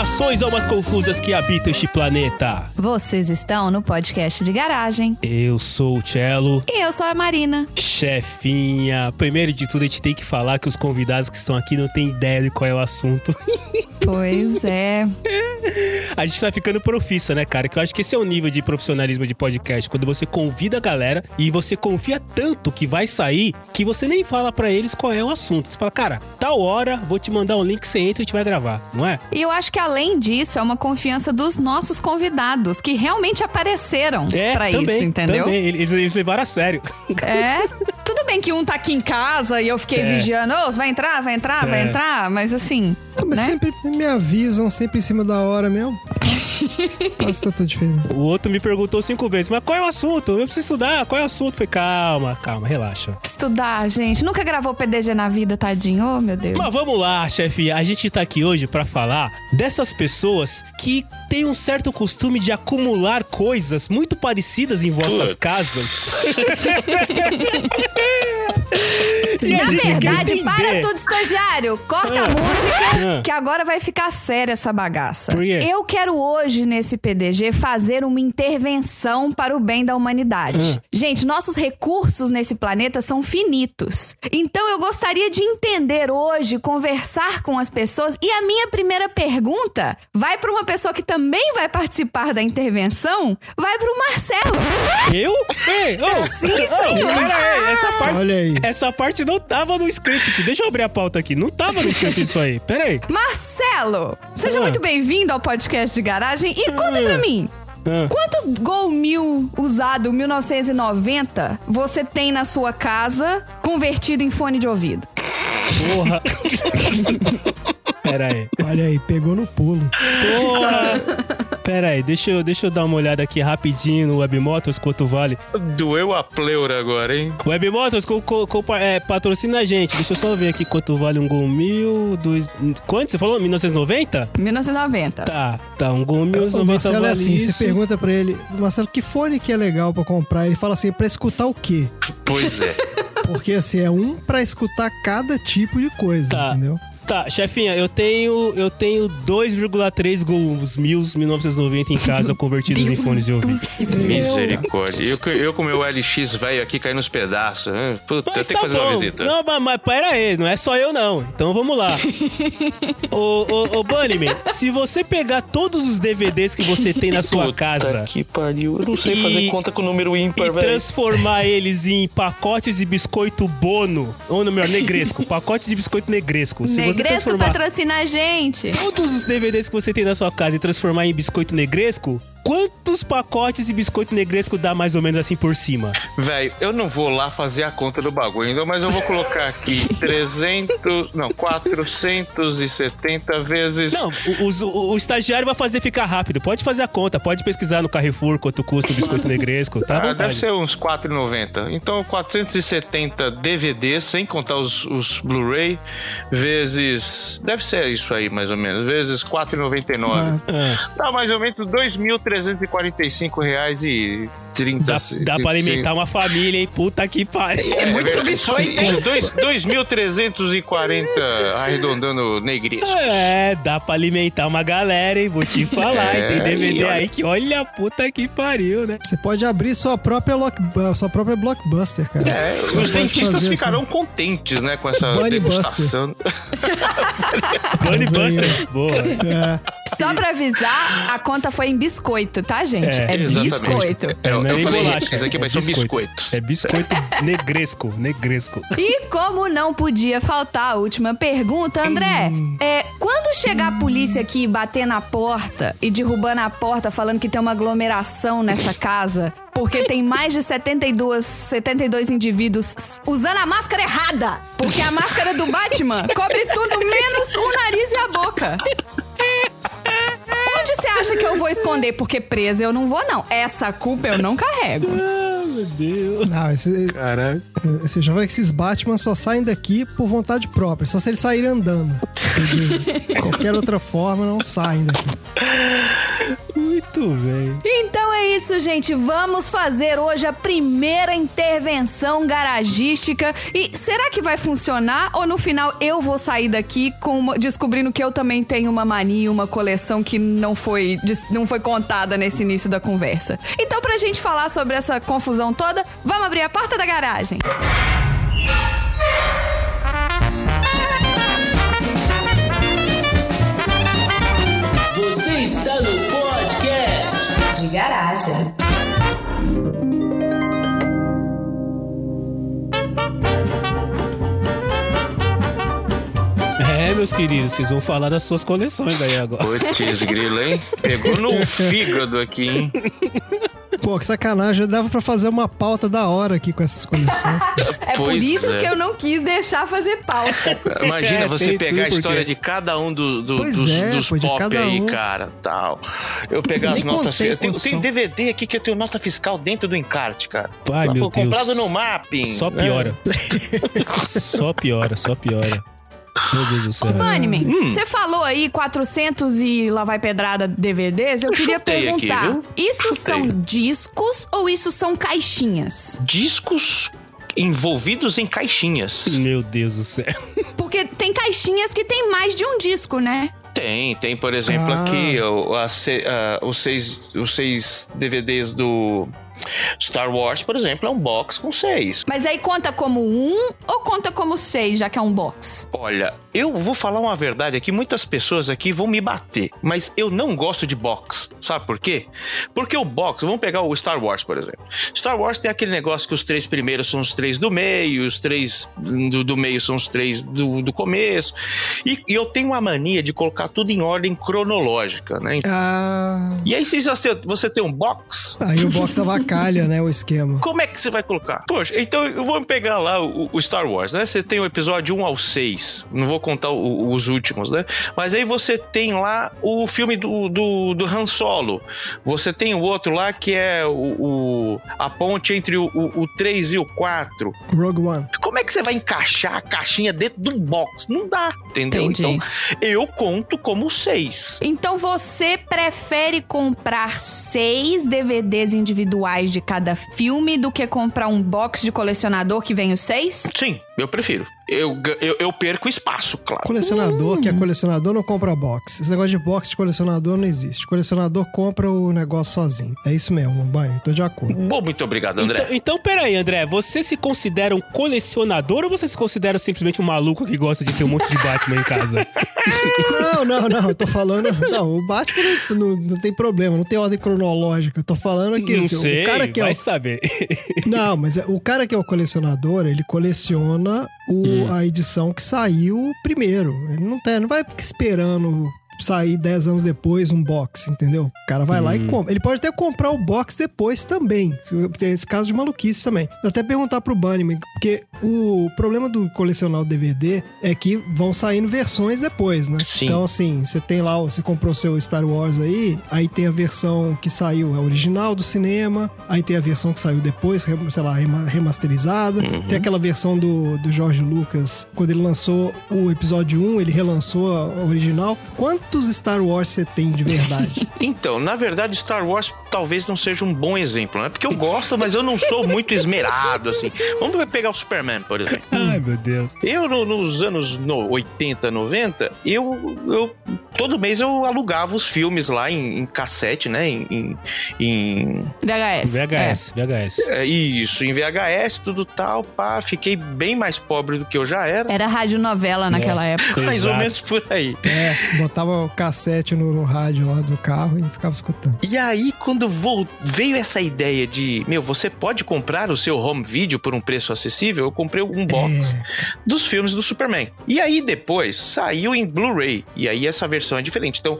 Saudações almas confusas que habitam este planeta. Vocês estão no podcast de garagem. Eu sou o Cello. E eu sou a Marina. Chefinha, primeiro de tudo a gente tem que falar que os convidados que estão aqui não têm ideia de qual é o assunto. Pois é. A gente tá ficando profissa, né, cara? Que eu acho que esse é o nível de profissionalismo de podcast. Quando você convida a galera e você confia tanto que vai sair que você nem fala para eles qual é o assunto. Você fala, cara, tal hora, vou te mandar um link, você entra e a gente vai gravar, não é? E eu acho que além disso, é uma confiança dos nossos convidados, que realmente apareceram É, pra também, isso, entendeu? Também. Eles, eles levaram a sério. É. Tudo bem que um tá aqui em casa e eu fiquei É. vigiando, ô, vai entrar, vai entrar, vai É. entrar, mas assim. Ah, mas né? sempre me avisam, sempre em cima da hora mesmo. Faz tanta diferença. O outro me perguntou cinco vezes, mas qual é o assunto? Eu preciso estudar, qual é o assunto? Eu falei, calma, calma, relaxa. Estudar, gente. Nunca gravou PDG na vida, tadinho. Oh, meu Deus. Mas vamos lá, chefe. A gente tá aqui hoje pra falar dessas pessoas que têm um certo costume de acumular coisas muito parecidas em vossas Putz. casas. E Na verdade, para tudo, estagiário. Corta a Ah. música, Ah. que agora vai ficar séria essa bagaça. Eu quero hoje, nesse PDG, fazer uma intervenção para o bem da humanidade. Ah. Gente, nossos recursos nesse planeta são finitos. Então eu gostaria de entender hoje, conversar com as pessoas. E a minha primeira pergunta vai para uma pessoa que também vai participar da intervenção, vai para o Marcelo. Eu? Ei, oh, Sim, oh, senhor. Pera aí, essa parte, Olha aí. essa parte não tava no script. Deixa eu abrir a pauta aqui. Não tava no script isso aí. Pera aí. Marcelo, seja Ah. muito bem-vindo ao podcast de garagem e conta pra mim. Ah. Quantos Gol 1000 usado 1990 você tem na sua casa convertido em fone de ouvido? Porra. Pera aí. Olha aí, pegou no pulo. Porra! Pera aí, deixa eu, deixa eu dar uma olhada aqui rapidinho no Webmotors quanto vale. Doeu a pleura agora, hein? Webmotors co, co, co, é, patrocina a gente. Deixa eu só ver aqui quanto vale um Gol mil, dois... Quanto? Você falou? 1990? 1990. Tá, tá, um Gol O 1990 Marcelo é assim, isso. você pergunta pra ele, Marcelo, que fone que é legal pra comprar? Ele fala assim, pra escutar o quê? Pois é. Porque assim, é um pra escutar cada tipo de coisa, Tá. entendeu? Tá, chefinha, eu tenho, eu tenho 2,3 Gols mil 1990 em casa convertidos em fones de ouvido. Misericórdia. Eu, eu com meu LX velho aqui caindo nos pedaços. né? Puta, eu Mas tenho tá que fazer uma bom. visita. Não, mas, mas pera aí, não é só eu não. Então vamos lá. ô, ô, ô Bunnyman, se você pegar todos os DVDs que você tem na sua Puta casa que pariu. Eu não sei E- fazer conta com número ímpar, e velho. transformar eles em pacotes de biscoito bono, ou no melhor, negresco, pacote de biscoito negresco. Se Negresco patrocina a gente. todos os DVDs que você tem na sua casa e transformar em biscoito negresco, quantos pacotes de biscoito negresco dá mais ou menos assim por cima? Velho, eu não vou lá fazer a conta do bagulho mas eu vou colocar aqui 300, não, 470 vezes. Não, o, o, o, estagiário vai fazer ficar rápido. Pode fazer a conta, pode pesquisar no Carrefour quanto custa o biscoito negresco, tá? Ah, deve ser uns 4,90. Então, 470 DVDs, sem contar os, os Blu-ray, vezes. Deve ser isso aí, mais ou menos, vezes 4,99. Ah. Dá mais ou menos 2.300 345 reais e 30 Dá, dá pra alimentar uma família, hein? Puta que pariu. É, é muito biscoito, hein? 2.340 arredondando negrescos. É, dá pra alimentar uma galera, hein? Vou te falar. É, tem DVD aí, que olha a puta que pariu, né? Você pode abrir sua própria, lock, eh, sua própria blockbuster, cara. É, os dentistas ficarão assim. contentes, né? Com essa Bunny degustação. Bunny Buster. Boa. É. Só pra avisar, a conta foi em biscoito tá, gente? É, É, biscoito. É, eu não é falei, bolacha, esse aqui vai é ser um biscoito. biscoito. É biscoito negresco, negresco. E como não podia faltar a última pergunta, André, é, quando chegar a polícia aqui bater na porta e derrubando a porta falando que tem uma aglomeração nessa casa, porque tem mais de 72, 72 indivíduos usando a máscara errada, porque a máscara do Batman cobre tudo menos o nariz e a boca. Onde você acha que eu vou esconder? Porque presa eu não vou, não. Essa culpa eu não carrego. Meu Deus. não, esse, Caraca. Você já vê que esses Batman só saem daqui por vontade própria, só se eles saírem andando. Qualquer outra forma não saem daqui. Muito bem. Então é isso, gente. Vamos fazer hoje a primeira intervenção garagística. E será que vai funcionar? Ou no final eu vou sair daqui com uma- descobrindo que eu também tenho uma mania, uma coleção que não foi, não foi contada nesse início da conversa? Então, pra gente falar sobre essa confusão toda, vamos abrir a porta da garagem. Você está no podcast de garagem. É, meus queridos, vocês vão falar das suas coleções aí agora. Putz, grilo, hein? Pegou no fígado aqui, hein? Pô, que sacanagem. Dava pra fazer uma pauta da hora aqui com essas coleções. É por Pois isso é. que eu não quis deixar fazer pauta. Imagina É, você tem pegar a história porque- de cada um do- do- dos, é, dos pô, pop cada aí, um. cara, tal. Eu pegar as notas... contei Eu tenho, tenho DVD aqui que eu tenho nota fiscal dentro do encarte, cara. Ai, Pô, meu Deus. Comprado no mapping. Só né? piora. só piora, só piora. Meu Deus do céu. Bunnyman, Hum. você falou aí 400 e lá vai pedrada DVDs. Eu, Eu queria aqui, perguntar: viu? isso Chutei. são discos ou isso são caixinhas? Discos envolvidos em caixinhas. Meu Deus do céu. Porque tem caixinhas que tem mais de um disco, né? Tem, tem, por exemplo, Ah. aqui o- a a- os, seis, os seis DVDs do Star Wars, por exemplo, é um box com seis. Mas aí conta como um ou conta como seis, já que é um box? Olha, eu vou falar uma verdade aqui, muitas pessoas aqui vão me bater, mas eu não gosto de box. Sabe por quê? Porque o box, vamos pegar o Star Wars, por exemplo. Star Wars tem aquele negócio que os três primeiros são os três do meio, os três do, do meio são os três do, do começo. E, e eu tenho uma mania de colocar tudo em ordem cronológica, né? Ah. E aí, se você, você tem um box, Aí o box da vacalha, né? O esquema. como é que você vai colocar? Poxa, então eu vou pegar lá o, o Star Wars, né? Você tem o episódio 1 ao 6. Não vou contar o- os últimos, né? Mas aí você tem lá o filme do, do, do Han Solo. Você tem o outro lá que é o, o- a ponte entre o, o, o 3 e o 4. Rogue One. Como é que você vai encaixar a caixinha dentro do box? Não dá, entendeu? Entendi. Então eu conto como 6. Então você prefere comprar seis DVDs individuais de cada filme do que comprar um box de colecionador que vem os seis? Sim, eu prefiro. Eu, eu, eu perco espaço, claro. Colecionador, que é colecionador, não compra box. Esse negócio de box de colecionador não existe. Colecionador compra o negócio sozinho. É isso mesmo, Bunny. Tô de acordo. Bom, muito obrigado, André. Então, então, peraí, André. Você se considera um colecionador ou você se considera simplesmente um maluco que gosta de ter um monte de Batman em casa? Não, não, não. Eu tô falando. Não, o Batman não, não- não tem problema, não tem ordem cronológica. Eu tô falando aqui. Não assim, sei, o cara que é vai o, saber. Não, mas é- o cara que é o colecionador, ele coleciona o- Hum. A edição que saiu primeiro. Ele não, tem, não vai ficar esperando sair 10 anos depois um box, entendeu? O cara vai lá e Hum. compra. Ele pode até comprar o box depois também. Tem esse caso de maluquice também. Vou até perguntar pro Bunnyman, porque o problema do colecionar o DVD é que vão saindo versões depois, né? Sim. Então, assim, você tem lá, você comprou seu Star Wars aí, aí tem a versão que saiu, a original do cinema, aí tem a versão que saiu depois, sei lá, rema- remasterizada. Uhum. Tem aquela versão do, do George Lucas, quando ele lançou o episódio 1, ele relançou a original. Quantos Star Wars você tem de verdade? Então, na verdade, Star Wars talvez não seja um bom exemplo, né? Porque eu gosto, mas eu não sou muito esmerado, assim. Vamos pegar o Superman, por exemplo. Ai, meu Deus. Eu, no- nos anos no 80, 90, eu, eu todo mês eu alugava os filmes lá em, em cassete, né? Em, em- em- VHS. VHS, VHS. é, isso, em VHS, tudo tal, pá. Fiquei bem mais pobre do que eu já era. É. Era radionovela naquela época. Mais ou Exato. menos por aí. é, botava o cassete no, no rádio lá do carro e ficava escutando. E aí, quando vol- veio essa ideia de, meu, você pode comprar o seu home video por um preço acessível, eu comprei um box É. dos filmes do Superman. E aí depois saiu em Blu-ray. E aí essa versão é diferente. Então,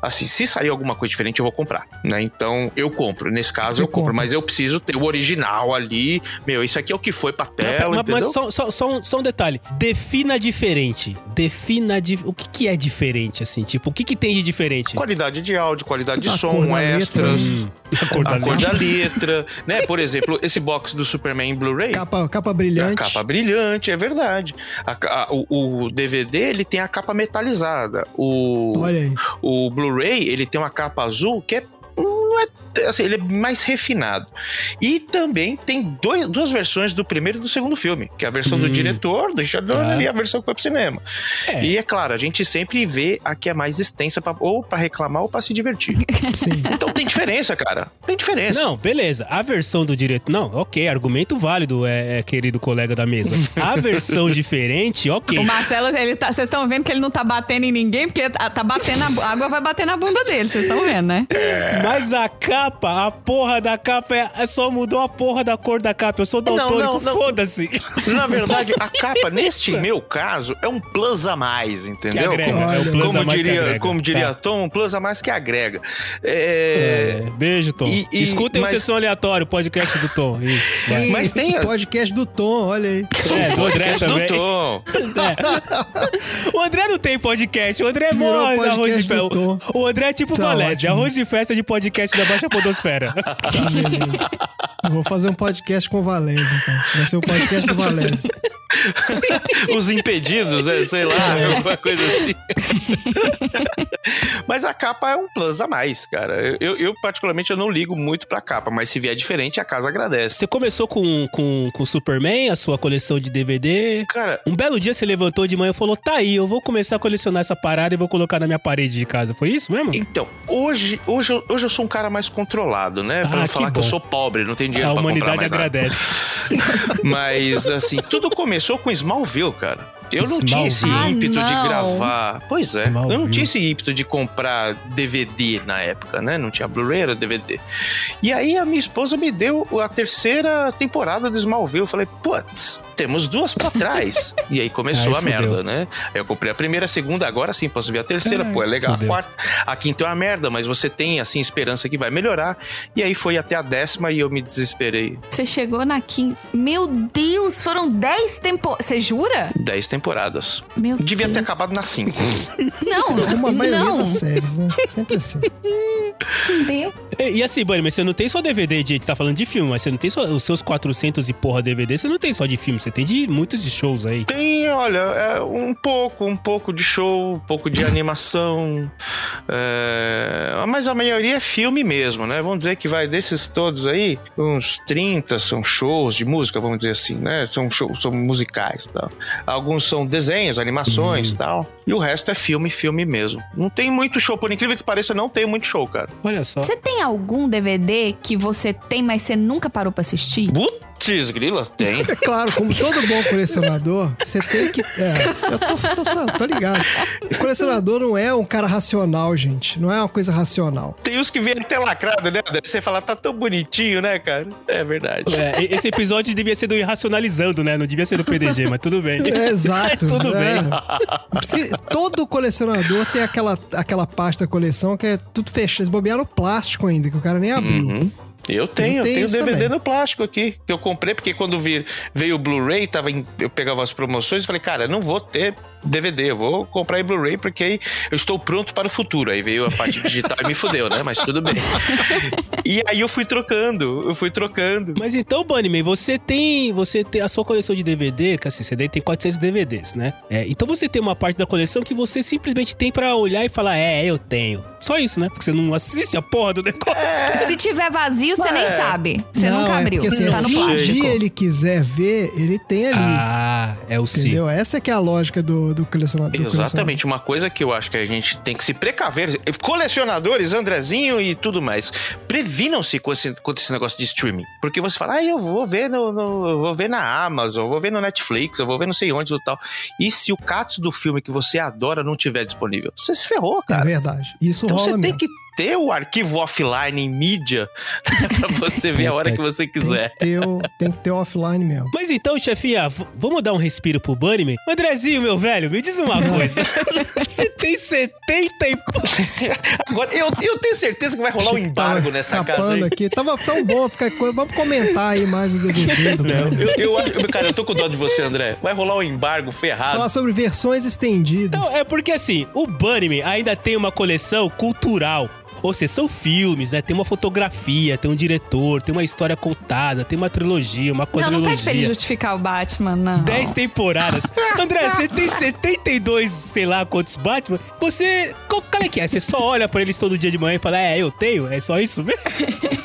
assim, se sair alguma coisa diferente, eu vou comprar, né? Então, eu compro. Nesse caso, Você eu compro. compra. Mas eu preciso ter o original ali. Meu, isso aqui é o que foi pra tela, mas, mas entendeu? só, só, só, um, só um detalhe. Defina diferente. Defina di- o que, que é diferente, assim. Tipo, o que, que tem de diferente? Qualidade de áudio, qualidade de A som, cor da letra, extras. Hum, a cor da A cor letra. da letra, né? Por exemplo, esse box do Superman em Blu-ray. Capa, capa A brilhante. capa brilhante, é verdade. A o, o DVD, ele tem a capa metalizada. O, Olha aí. o Blu-ray, ele tem uma capa azul que é... hum, não é. Assim, ele é mais refinado. E também tem dois, duas versões do primeiro e do segundo filme, que é a versão do diretor, do Richard Donner, Tá. e a versão que foi pro cinema. É. E é claro, a gente sempre vê a que é mais extensa, pra, ou pra reclamar ou pra se divertir. Sim. Então tem diferença, cara. Tem diferença. Não, beleza. A versão do diretor. Não, ok, argumento válido, é, é, querido colega da mesa. A versão diferente, ok. O Marcelo, ele tá, vocês estão vendo que ele não tá batendo em ninguém, porque tá tá batendo a, a água vai bater na bunda dele, vocês estão vendo, né? Mas a capa, a porra da capa, é, é só mudou a porra da cor da capa. Eu sou daltônico, foda-se. Na verdade, a capa, neste meu caso, é um plus a mais, entendeu? Que agrega, é o plus como a mais que diria, agrega. como diria Tá. Tom, um plus a mais que agrega. É, É, beijo, Tom. E- e- Escutem mas- o Sessão Aleatório, o podcast do Tom. Isso, vai. Mas tem a- Podcast do Tom, olha aí. É, do André do também. Tom. O André não tem podcast, o André é podcast arroz de do festa. O André é tipo Tá ótimo. arroz de festa de podcast da Baixa Podosfera. Beleza. Eu Vou fazer um podcast com o Valézio, então. Vai ser o podcast do Valézio. Os impedidos, né? Sei lá, É. alguma coisa assim. mas a capa é um plus a mais, cara. Eu, eu, particularmente, eu não ligo muito pra capa, mas se vier diferente, a casa agradece. Você começou com, com, com Superman, a sua coleção de DVD. Cara, Um belo dia você levantou de manhã e falou: tá aí, eu vou começar a colecionar essa parada e vou colocar na minha parede de casa. Foi isso mesmo? então, hoje, hoje, eu- hoje eu sou um cara mais controlado, né? Pra Ah, não que falar que, eu bom. sou pobre, não tenho dinheiro A pra comprar humanidade mais nada. agradece. Mas, assim, tudo começou com Smallville, cara. Eu não tinha esse ímpeto Ah, de gravar. Pois é, eu não tinha esse ímpeto de comprar DVD na época, né? Não tinha Blu-ray, era DVD. E aí a minha esposa me deu a terceira temporada do Smallville. Eu falei, putz, temos duas pra trás. e aí começou Aí a fudeu. merda, né? Aí eu comprei a primeira, a segunda, agora sim posso ver a terceira. Ai, Pô, é legal. A fudeu. quarta, a quinta é uma merda, mas você tem, assim, esperança que vai melhorar. E aí foi até a décima e eu me desesperei. Você chegou na quinta. Meu Deus, foram 10 temporadas. Você jura? Dez temporadas. Meu Devia ter Deus. acabado na 5. Não, Como a maioria não. das séries, né? Sempre assim. E, e assim, Bunny, mas você não tem só DVD de. A gente tá falando de filme, mas você não tem só os seus 400 e porra DVD, você não tem só de filme, você tem de muitos de shows aí. Tem, olha, é, um pouco, um pouco de show, um pouco de animação. é, mas a maioria é filme mesmo, né? Vamos dizer que vai desses todos aí, uns 30 são shows de música, vamos dizer assim, né? São shows, são musicais e tal. Alguns são desenhos, animações e tal. E o resto é filme, filme mesmo. Não tem muito show, por incrível que pareça, não tem muito show, cara. Olha só. Você tem algum DVD que você tem, mas você nunca parou pra assistir? Putz, grila, tem. É claro, como todo bom colecionador, você tem que. É, eu tô, tô, tô ligado. O colecionador não é um cara racional, gente. Não é uma coisa racional. Tem uns que vêm até lacrado, né? Você fala, tá tão bonitinho, né, cara? É verdade. É, esse episódio devia ser do Irracionalizando, né? Não devia ser do PDG, mas tudo bem. É, exato. Tudo é. bem. Se- todo colecionador tem aquela, aquela pasta coleção que é tudo fechado. Eles bobearam plástico ainda, que o cara nem abriu. Uhum. Eu tenho, eu tenho DVD também. no plástico aqui, que eu comprei, porque quando vi- veio o Blu-ray, tava em- eu pegava as promoções e falei, cara, não vou ter DVD, eu vou comprar em Blu-ray porque aí eu estou pronto para o futuro. Aí veio a parte digital e me fudeu, né? Mas tudo bem. E aí eu fui trocando, eu fui trocando. Mas então, Bunnyman, você tem, você tem a sua coleção de DVD, que assim, você daí tem 400 DVDs, né? É, então você tem uma parte da coleção que você simplesmente tem pra olhar e falar, é, eu tenho. Só isso, né? Porque você não assiste a porra do negócio. Se tiver vazio, você nem É. sabe. Você Não, nunca é abriu. porque, assim, tá no se um dia ele quiser ver, ele tem ali. Ah, é o sim. entendeu? Essa é que é a lógica do, do colecionador. do Exatamente, uma coisa que eu acho que a gente tem que se precaver. Colecionadores, Andrezinho e tudo mais. Previnam-se com esse, com esse negócio de streaming. Porque você fala, ah, eu vou ver no, no- vou ver na Amazon, eu vou ver no Netflix, eu vou ver não sei onde e tal. E se o Katsu do filme que você adora não tiver disponível? Você se ferrou, É cara. verdade. Isso Então rola você tem mesmo. que ter o arquivo offline em mídia pra você ver a hora que você quiser. Tem que, ter o, tem que ter o offline mesmo. Mas então, chefinha, vamos dar um respiro pro Bunnyman? Andrezinho, meu velho, me diz uma coisa. Você tem 70 e... Agora, eu, eu tenho certeza que vai rolar um embargo Tava nessa casa aí. aqui. Tava tão bom ficar coisa. Vamos comentar aí mais o DVD do Bruno. Eu, eu cara, eu tô com dó de você, André. Vai rolar um embargo ferrado. Falar sobre versões estendidas. Então, é porque assim, o Bunnyman ainda tem uma coleção cultural. Ou seja, são filmes, né? Tem uma fotografia, tem um diretor, tem uma história contada, tem uma trilogia, uma Não, quadrilogia. não pede pra ele justificar o Batman, não. 10 temporadas. André, você tem 72, sei lá quantos Batman. Você. Qual, qual é que é? Você só olha pra eles todo dia de manhã e fala, é, eu tenho? É só isso mesmo?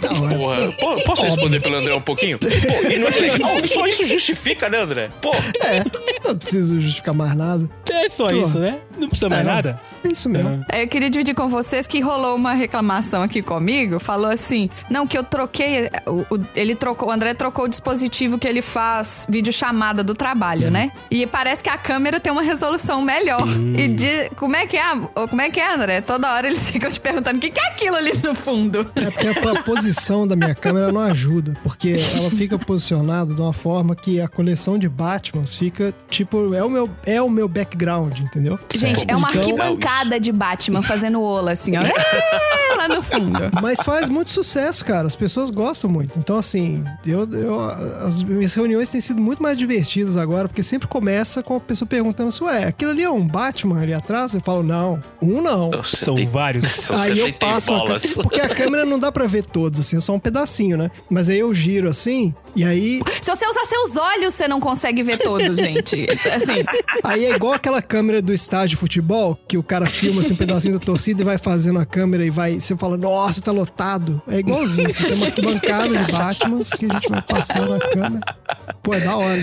Não, é- Porra, pô, posso responder pelo André um pouquinho? Pô, e não é legal? Só isso justifica, né, André? Pô, é, não preciso justificar mais nada. É só Pô. isso, né? Não precisa mais É, nada. É isso mesmo. Eu queria dividir com vocês que rolou uma reclamação aqui comigo. Falou assim: não, que eu troquei. o- o- ele trocou, o André trocou o dispositivo que ele faz videochamada do trabalho, né? E parece que a câmera tem uma resolução melhor. E de, como é que é? Como é que é, André? Toda hora eles ficam te perguntando o que, que é aquilo ali no fundo. É porque a, a posição da minha câmera não ajuda, porque ela fica posicionada de uma forma que a coleção de Batmans fica tipo é o meu é o meu background, entendeu? Gente, é uma Então- arquibancada de Batman fazendo ola, assim, ó. É, lá no fundo. Mas faz muito sucesso, cara. As pessoas gostam muito. Então, assim, eu, eu- as minhas reuniões têm sido muito mais divertidas agora, porque sempre começa com a pessoa perguntando assim, ué, aquilo ali é um Batman ali atrás? Eu falo, não, um não. você São tem- vários. São Aí eu 70 passo a porque a câmera não dá pra ver todos, assim, é só um pedacinho, né? Mas aí eu giro assim, e aí, Se você usar seus olhos, você não consegue ver todos, gente. Assim, aí é igual aquela câmera do estádio de futebol, que o cara filma assim, um pedacinho da torcida e vai fazendo a câmera e vai, você fala, nossa, tá lotado. É igualzinho, você tem uma arquibancada de Batmans que a gente vai passando a câmera. Pô, é da hora.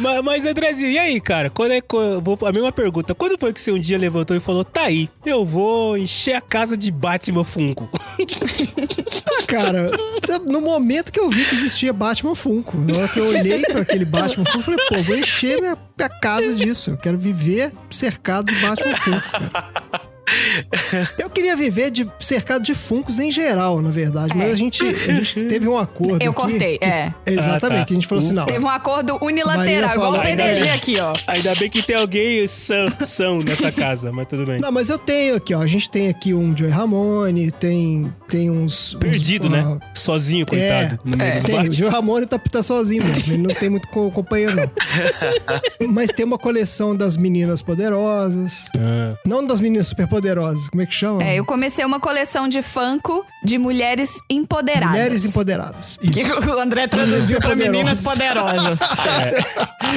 mas, mas, Andrezinho, e aí, cara? Quando é, vou, a mesma pergunta. Quando foi que você um dia levantou e falou, tá aí, eu vou encher a casa de Batman Funko? Ah, cara, no momento que eu vi que existia Batman Funko, na hora que eu olhei pra aquele Batman Funko, eu falei, pô, vou encher minha, minha casa disso. Eu quero viver cercado do Batman 5. Eu queria viver de, cercado de Funcos em geral, na verdade, mas a gente, a gente teve um acordo. eu aqui cortei, que- é. Exatamente, Ah, tá. que a gente falou assim, não. Teve um acordo unilateral, igual o falou- PDG aqui, ó. Ainda bem que tem alguém são, são nessa casa, mas tudo bem. Não, mas eu tenho aqui, ó. A gente tem aqui um Joey Ramone, tem, tem uns. uns- Perdido, né? ah, Sozinho, coitado. no meio é. Tem, o Batman. Joe Ramone tá, tá sozinho mesmo, ele não tem muito co- companheiro, não. Mas tem uma coleção das meninas poderosas. Ah. Não das meninas superpoderosas, como é que chama? É, eu comecei uma coleção de Funko de mulheres empoderadas. Mulheres empoderadas. Que Isso. o André traduziu pra Poderosas. meninas poderosas.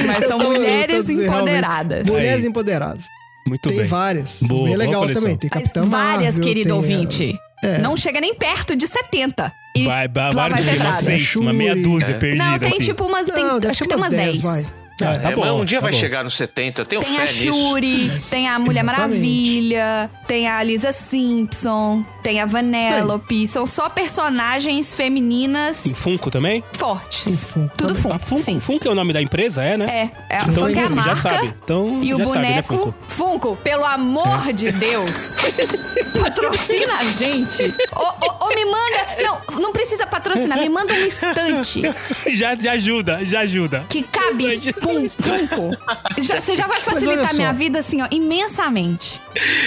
Mas são eu mulheres empoderadas. Mulheres empoderadas. Muito tem bem. várias. Boa, Bem boa legal coleção. também. Tem Mas Capitã várias, Marvel, querido tem, ouvinte. é. Não chega nem perto de 70. E Vai, vai, vários vai umas seis, uma meia dúzia É. perdida, Não, tem assim. tipo umas. Tem, Não, acho que tem umas umas 10, 10. Ah, tá É, bom, mas um dia tá vai bom. chegar nos 70, tenho Tem fé a nisso. Shuri, tem a Mulher Exatamente. Maravilha, tem a Lisa Simpson, tem a Vanellope. São só personagens femininas Em Funko também? fortes. Em Funko Tudo também. Ah, Funko, Funko, sim. Funko é o nome da empresa, é, né? É, é a Então, Funko é a já marca. sabe. Então, E o já sabe, né, boneco, Funko? Funko, pelo amor de Deus, patrocina a gente. Ou, ou- ou me manda. Não, não precisa patrocinar, me manda um estante já, já ajuda, já ajuda. que cabe pum, Funko. Já- Você já vai facilitar minha vida assim, ó, imensamente.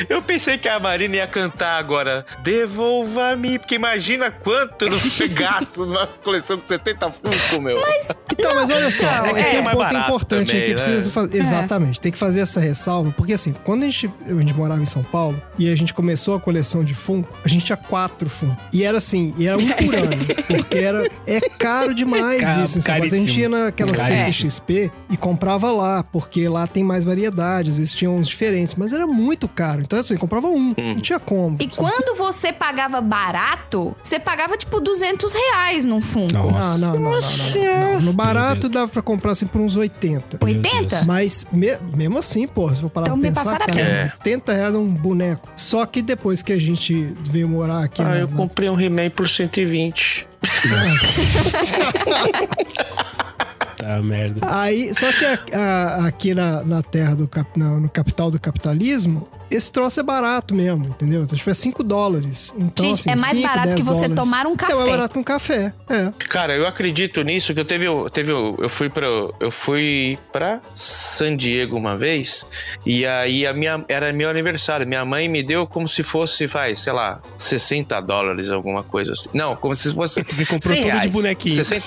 Eu pensei que a Marina ia cantar agora. Devolva-me. Porque imagina quanto não gasto numa coleção com 70 Funko, meu. Mas, Então, mas olha só, Não, é, é. tem um ponto importante também, aí que né? precisa fazer. Exatamente, tem que fazer essa ressalva, porque assim, quando a gente, a gente morava em São Paulo e a gente começou a coleção de Funko, a gente tinha quatro Funko. E era assim, e era um por ano, porque era, é caro demais Caro, isso. em São Paulo. A gente caríssimo. ia naquela Caríssimo. CCXP e comprava lá, porque lá tem mais variedade, às vezes tinha uns diferentes, mas era muito caro. Então assim, comprava um, não tinha como. E quando você pagava barato, você pagava tipo 200 reais num Funko. Nossa. Não, não, não, não, não, não. No barato dava pra comprar assim por uns 80. 80? Mas me- mesmo assim, pô, se for parar Então pra me pensar, passaram a cara, pena. 80 reais é um boneco. Só que depois que a gente veio morar aqui ah, na, eu na- comprei um He-Man por 120. Tá, merda. Aí, só que a- a- aqui na, na terra do cap, na- no capital do capitalismo, esse troço é barato mesmo, entendeu? Então, tipo, é 5 dólares. Então, Gente, assim, é mais 5, barato 10 que você dólares. tomar um É café. mais barato que um café, é. Cara, eu acredito nisso que eu teve, teve eu fui para eu fui para San Diego uma vez e aí a minha era meu aniversário, minha mãe me deu como se fosse, faz, sei lá, 60 dólares alguma coisa assim. Não, como se fosse Você comprou 100 tudo de reais. bonequinho. 60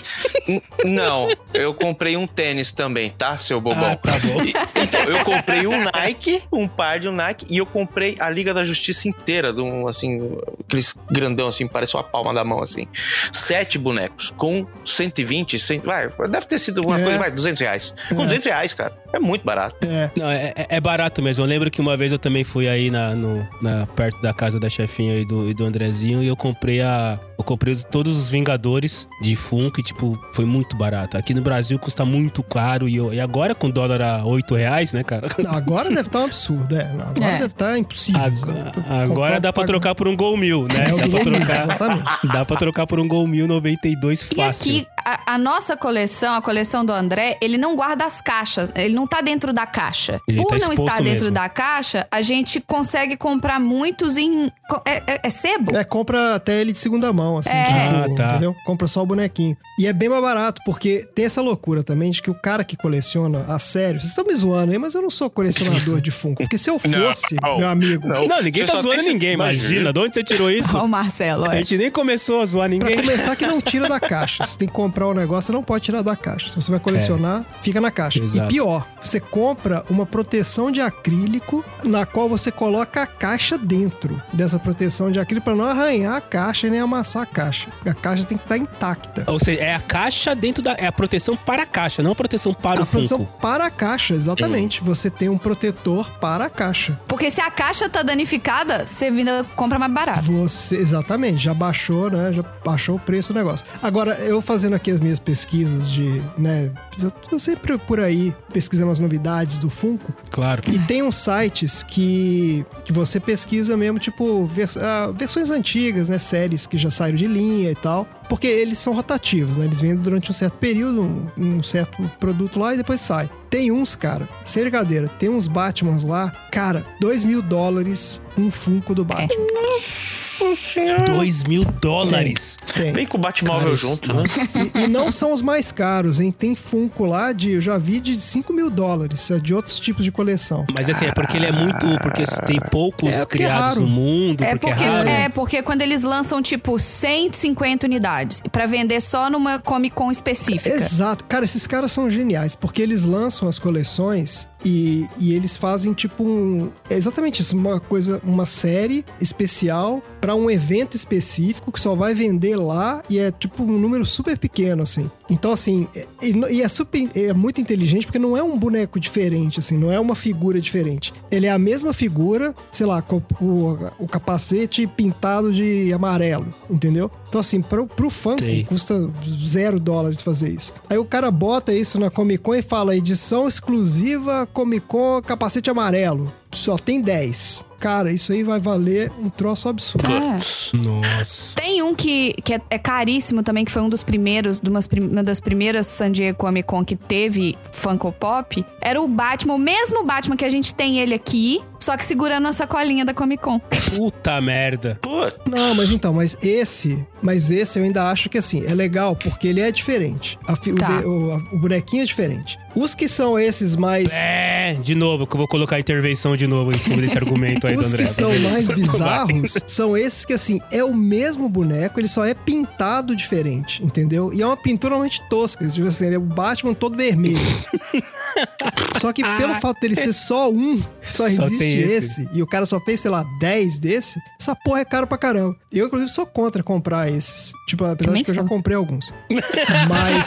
N- Não, eu comprei um tênis também, tá, seu bobão? Ah, tá bom. Então, eu comprei um Nike, um par de um Nike, e eu comprei a Liga da Justiça inteira, de um, assim, aqueles grandão, assim, parece uma palma da mão, assim. Sete bonecos, com 120, 100, vai, deve ter sido uma É. coisa, vai, 200 reais. Com É. 200 reais, cara, é muito barato. É. Não, é, é- é barato mesmo. Eu lembro que uma vez eu também fui aí na, no- na- perto da casa da chefinha e do, e do Andrezinho e eu comprei a. Eu comprei os- todos os Vingadores de Funko e, tipo, foi muito barato. Aqui no Brasil custa muito caro e, eu- e agora com o dólar a 8 reais, né, cara? Agora deve estar um absurdo, é. Agora É. deve estar impossível. Agora, agora dá pra pagar- trocar por um Gol Mil, né? É, dá, pra Gol Mil, trocar, exatamente. dá pra trocar por um Gol Mil 92 E fácil. aqui, a, a nossa coleção, a coleção do André, ele não guarda as caixas. Ele não tá dentro da caixa. Ele Por tá não estar dentro mesmo. da caixa, a gente consegue comprar muitos em. É, é- é sebo? É, compra até ele de segunda mão, assim, É. tipo, Ah, tá. entendeu? Compra só o bonequinho. E é bem mais barato, porque tem essa loucura também de que o cara que coleciona a sério, vocês estão me zoando aí, mas eu não sou colecionador de Funko. Porque se eu fosse, Não. meu amigo, Não. Não, ninguém Você tá zoando ninguém, imagina. De onde você tirou isso? Ó, o Marcelo, A é. gente nem começou a zoar Pra ninguém. começar que não tira da caixa. Você tem que comprar o negócio, você não pode tirar da caixa. Se você vai colecionar, fica na caixa. Exato. E pior, você compra uma proteção de acrílico na qual você coloca a caixa dentro dessa proteção de acrílico para não arranhar a caixa e nem amassar a caixa. A caixa tem que estar intacta. Ou seja, é a caixa dentro da. É a proteção para a caixa, não a proteção para A o proteção Funko. para a caixa, exatamente. Você tem um protetor para a caixa. Porque se a caixa tá danificada, você vinda compra mais barato. Você, exatamente, já baixou, né? Já baixou o preço do negócio. Agora, eu fazendo aqui as minhas pesquisas de, né? Eu tô sempre por aí pesquisando as novidades do Funko. Claro. E tem uns sites que, que você pesquisa mesmo, tipo, vers- ah, versões antigas, né? Séries que já saíram de linha e tal. Porque eles são rotativos, né? Eles vêm durante um certo período, um, um certo produto lá e depois sai. Tem uns, cara, sem brincadeira, tem uns Batmans lá, cara, 2 mil dólares um Funko do Batman. 2 mil dólares. Tem. Vem com o Batmóvel Cara, junto, né? E, e não são os mais caros, hein? Tem Funko lá de, eu já vi de 5 mil dólares, é de outros tipos de coleção. Mas assim, é porque ele é muito. Porque tem poucos É, porque é criados raro. no mundo, É porque, porque, é raro. é porque quando eles lançam, tipo, 150 unidades pra vender só numa Comic Con específica. Exato. Cara, esses caras são geniais, porque eles lançam as coleções e, e eles fazem tipo um. É exatamente isso, uma coisa, uma série especial pra um evento específico que só vai vender lá e é tipo um número super pequeno, assim. Então, assim, é- e, é super. É muito inteligente porque não é um boneco diferente, assim, não é uma figura diferente. Ele é a mesma figura, sei lá, com o, o capacete pintado de amarelo, entendeu? Então, assim, pro, pro Sei. custa zero dólares fazer isso. Aí o cara bota isso na Comic Con e fala edição exclusiva Comic Con capacete amarelo. Só tem 10. Cara, isso aí vai valer um troço absurdo. É. Nossa. Tem um que, que é, é caríssimo também, que foi um dos primeiros, de umas uma das primeiras San Diego Comic Con que teve Funko Pop. Era o Batman, o mesmo Batman que a gente tem ele aqui, só que segurando a sacolinha da Comic Con. Puta merda. Pô, Não, mas então, mas esse, mas esse eu ainda acho que assim, é legal porque ele é diferente. A fi- o Tá. de- o, a- o bonequinho é diferente. Os que são esses mais. É, de novo, que eu vou colocar a intervenção de novo em cima desse argumento aí do Os André. que são mais bizarros são esses que, assim, é o mesmo boneco, ele só é pintado diferente, entendeu? E é uma pintura realmente tosca. Tipo assim, ele é o Batman todo vermelho. só que pelo fato dele ser só um, só, Só existe esse. esse. e o cara só fez, sei lá, 10 desse, essa porra é caro pra caramba. Eu, inclusive, sou contra comprar esses. Tipo, apesar Também de que eu já comprei alguns. Mas.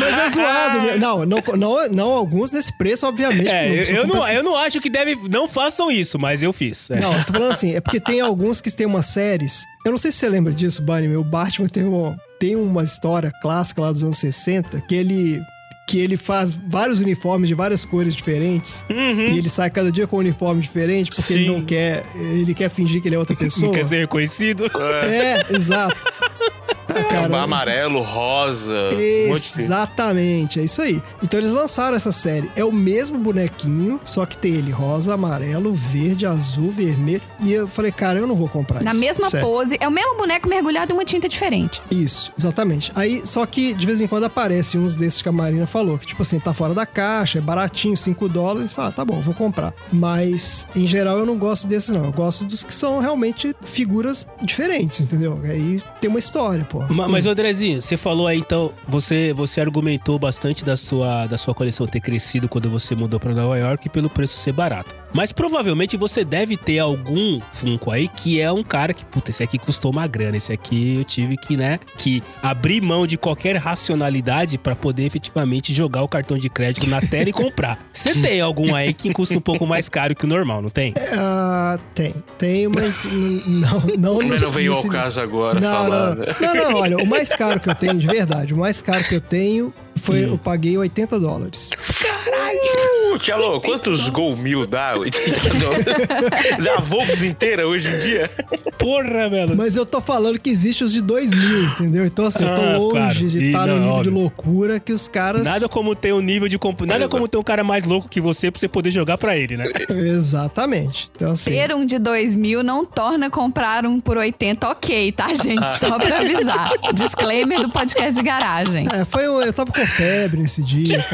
Mas é zoado. meu. Não, não, não, não alguns nesse preço, obviamente. É, porque eu, não, eu não acho que deve. Não façam isso, mas eu fiz. É. não, eu tô falando assim, é porque tem alguns que têm umas séries. Eu não sei se você lembra disso, Bunny, meu. O Batman tem uma, tem uma história clássica lá dos anos 60 que ele. Que ele faz vários uniformes de várias cores diferentes. E ele sai cada dia com um uniforme diferente porque ele Sim. não quer. Ele quer fingir que ele é outra pessoa. Não quer ser reconhecido? É, exato. Cara, amarelo, rosa. um Exatamente, é isso aí. Então eles lançaram essa série. É o mesmo bonequinho, só que tem ele rosa, amarelo, verde, azul, vermelho. E eu falei, cara, eu não vou comprar Na isso. mesma Sério. pose, é o mesmo boneco mergulhado em uma tinta diferente. Isso, exatamente. Aí, só que de vez em quando aparece uns desses que a Marina falou, que tipo assim, tá fora da caixa, é baratinho, 5 dólares, fala, ah, tá bom, vou comprar. Mas, em geral, eu não gosto desses, não. Eu gosto dos que são realmente figuras diferentes, entendeu? Aí tem uma história, pô. Porra. Ma- Mas, Andrezinho, você falou aí, então, você, você argumentou bastante da sua, da sua coleção ter crescido quando você mudou pra Nova York pelo preço ser barato. Mas provavelmente você deve ter algum Funko aí que é um cara que, puta, esse aqui custou uma grana, esse aqui eu tive que, né, que abrir mão de qualquer racionalidade pra poder efetivamente jogar o cartão de crédito na tela e comprar. Você tem algum aí que custa um pouco mais caro que o normal, não tem? Ah, tem. Tenho, mas não, não Como nos- não veio ao caso agora Não, falar. não, né? não, não, olha, o mais caro que eu tenho, de verdade, o mais caro que eu tenho foi, eu paguei 80 dólares. Uh, Tchelo, quantos Gol Mil dá? dá a Volks inteira hoje em dia? Porra, velho. Mas eu tô falando que existe os de 2 mil, entendeu? Então, assim, eu tô Ah, longe claro. de estar não, no nível de óbvio. loucura que os caras. Nada como ter um nível de comp... Nada como ter um cara mais louco que você pra você poder jogar pra ele, né? Exatamente. Então, assim. Ter um de 2 mil não torna comprar um por 80 ok, tá, gente? Só pra avisar. Disclaimer do podcast de garagem. É, foi um- eu tava com febre nesse dia.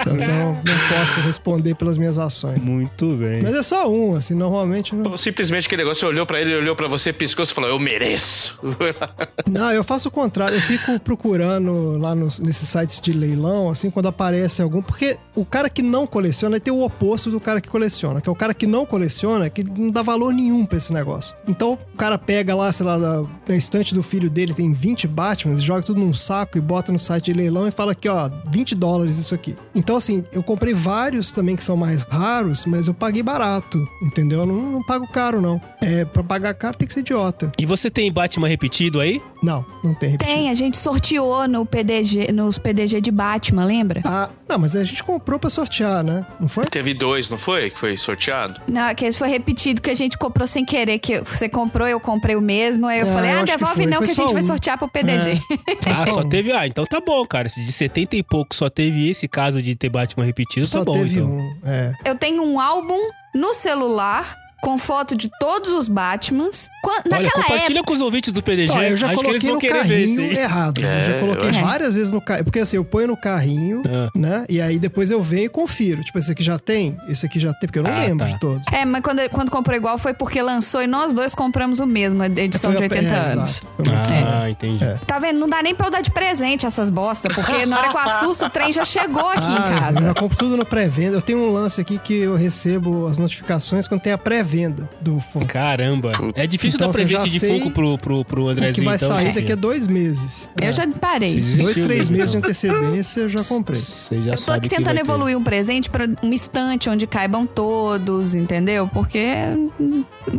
Então, eu não, posso responder pelas minhas ações. Muito bem. Mas é só um, assim, normalmente. não- simplesmente aquele negócio, você olhou pra ele, ele olhou pra você, piscou e falou, eu mereço. Não, eu faço o contrário. Eu fico procurando lá nos, nesses sites de leilão, assim, quando aparece algum. Porque o cara que não coleciona tem o oposto do cara que coleciona, que é o cara que não coleciona, que não dá valor nenhum pra esse negócio. Então o cara pega lá, sei lá, na estante do filho dele, tem 20 Batmans, joga tudo num saco e bota no site de leilão e fala aqui, ó, 20 dólares isso aqui. Então, assim, eu comprei vários também que são mais raros, mas eu paguei barato, entendeu? Eu não, não pago caro, não. É, pra pagar caro tem que ser idiota. E você tem Batman repetido aí? Não, não tem repetido. Tem, a gente sorteou no PDG, nos PDG de Batman, lembra? Ah, não, mas a gente comprou pra sortear, né? Não foi? Teve dois, não foi? Que foi sorteado? Não, que foi repetido, que a gente comprou sem querer, que você comprou, eu comprei o mesmo. Aí eu É, falei, eu ah, que devolve foi. não, Foi que a gente vai um. sortear pro PDG. Foi ah, só um. teve. Ah, então tá bom, cara. Se de 70 e pouco só teve esse caso de ter Batman repetido, Só tá bom, teve então. um. É. Eu tenho um álbum no celular com foto de todos os Batmans. Quan- Olha, Naquela compartilha época. com os ouvintes do PDG. Ó, eu já Acho que eles coloquei vão no carrinho errado. É, eu já coloquei eu várias vezes no carrinho. Porque assim, eu ponho no carrinho, Ah. né? E aí depois eu venho e confiro. Tipo, esse aqui já tem? Esse aqui já tem? Porque eu não Ah, lembro tá. de todos. É, mas quando, quando comprou igual foi porque lançou e nós dois compramos o mesmo, a edição Foi de a- 80 é, anos. Foi muito Ah, entendi. É. Tá vendo? Não dá nem pra eu dar de presente essas bosta, porque na hora que eu assusto, o trem já chegou aqui em Ah, casa. eu compro tudo no pré-venda. Eu tenho um lance aqui que eu recebo as notificações quando tem a pré-venda do Funko. Caramba. É difícil Então, dar presente de Funko pro, pro, pro O que Andrezinho, vai então. sair daqui a dois meses. Eu É. já parei. Dois, três mesmo, meses de então. antecedência eu já comprei. Você já Eu tô aqui tentando evoluir um presente pra uma estante onde caibam todos, entendeu? Porque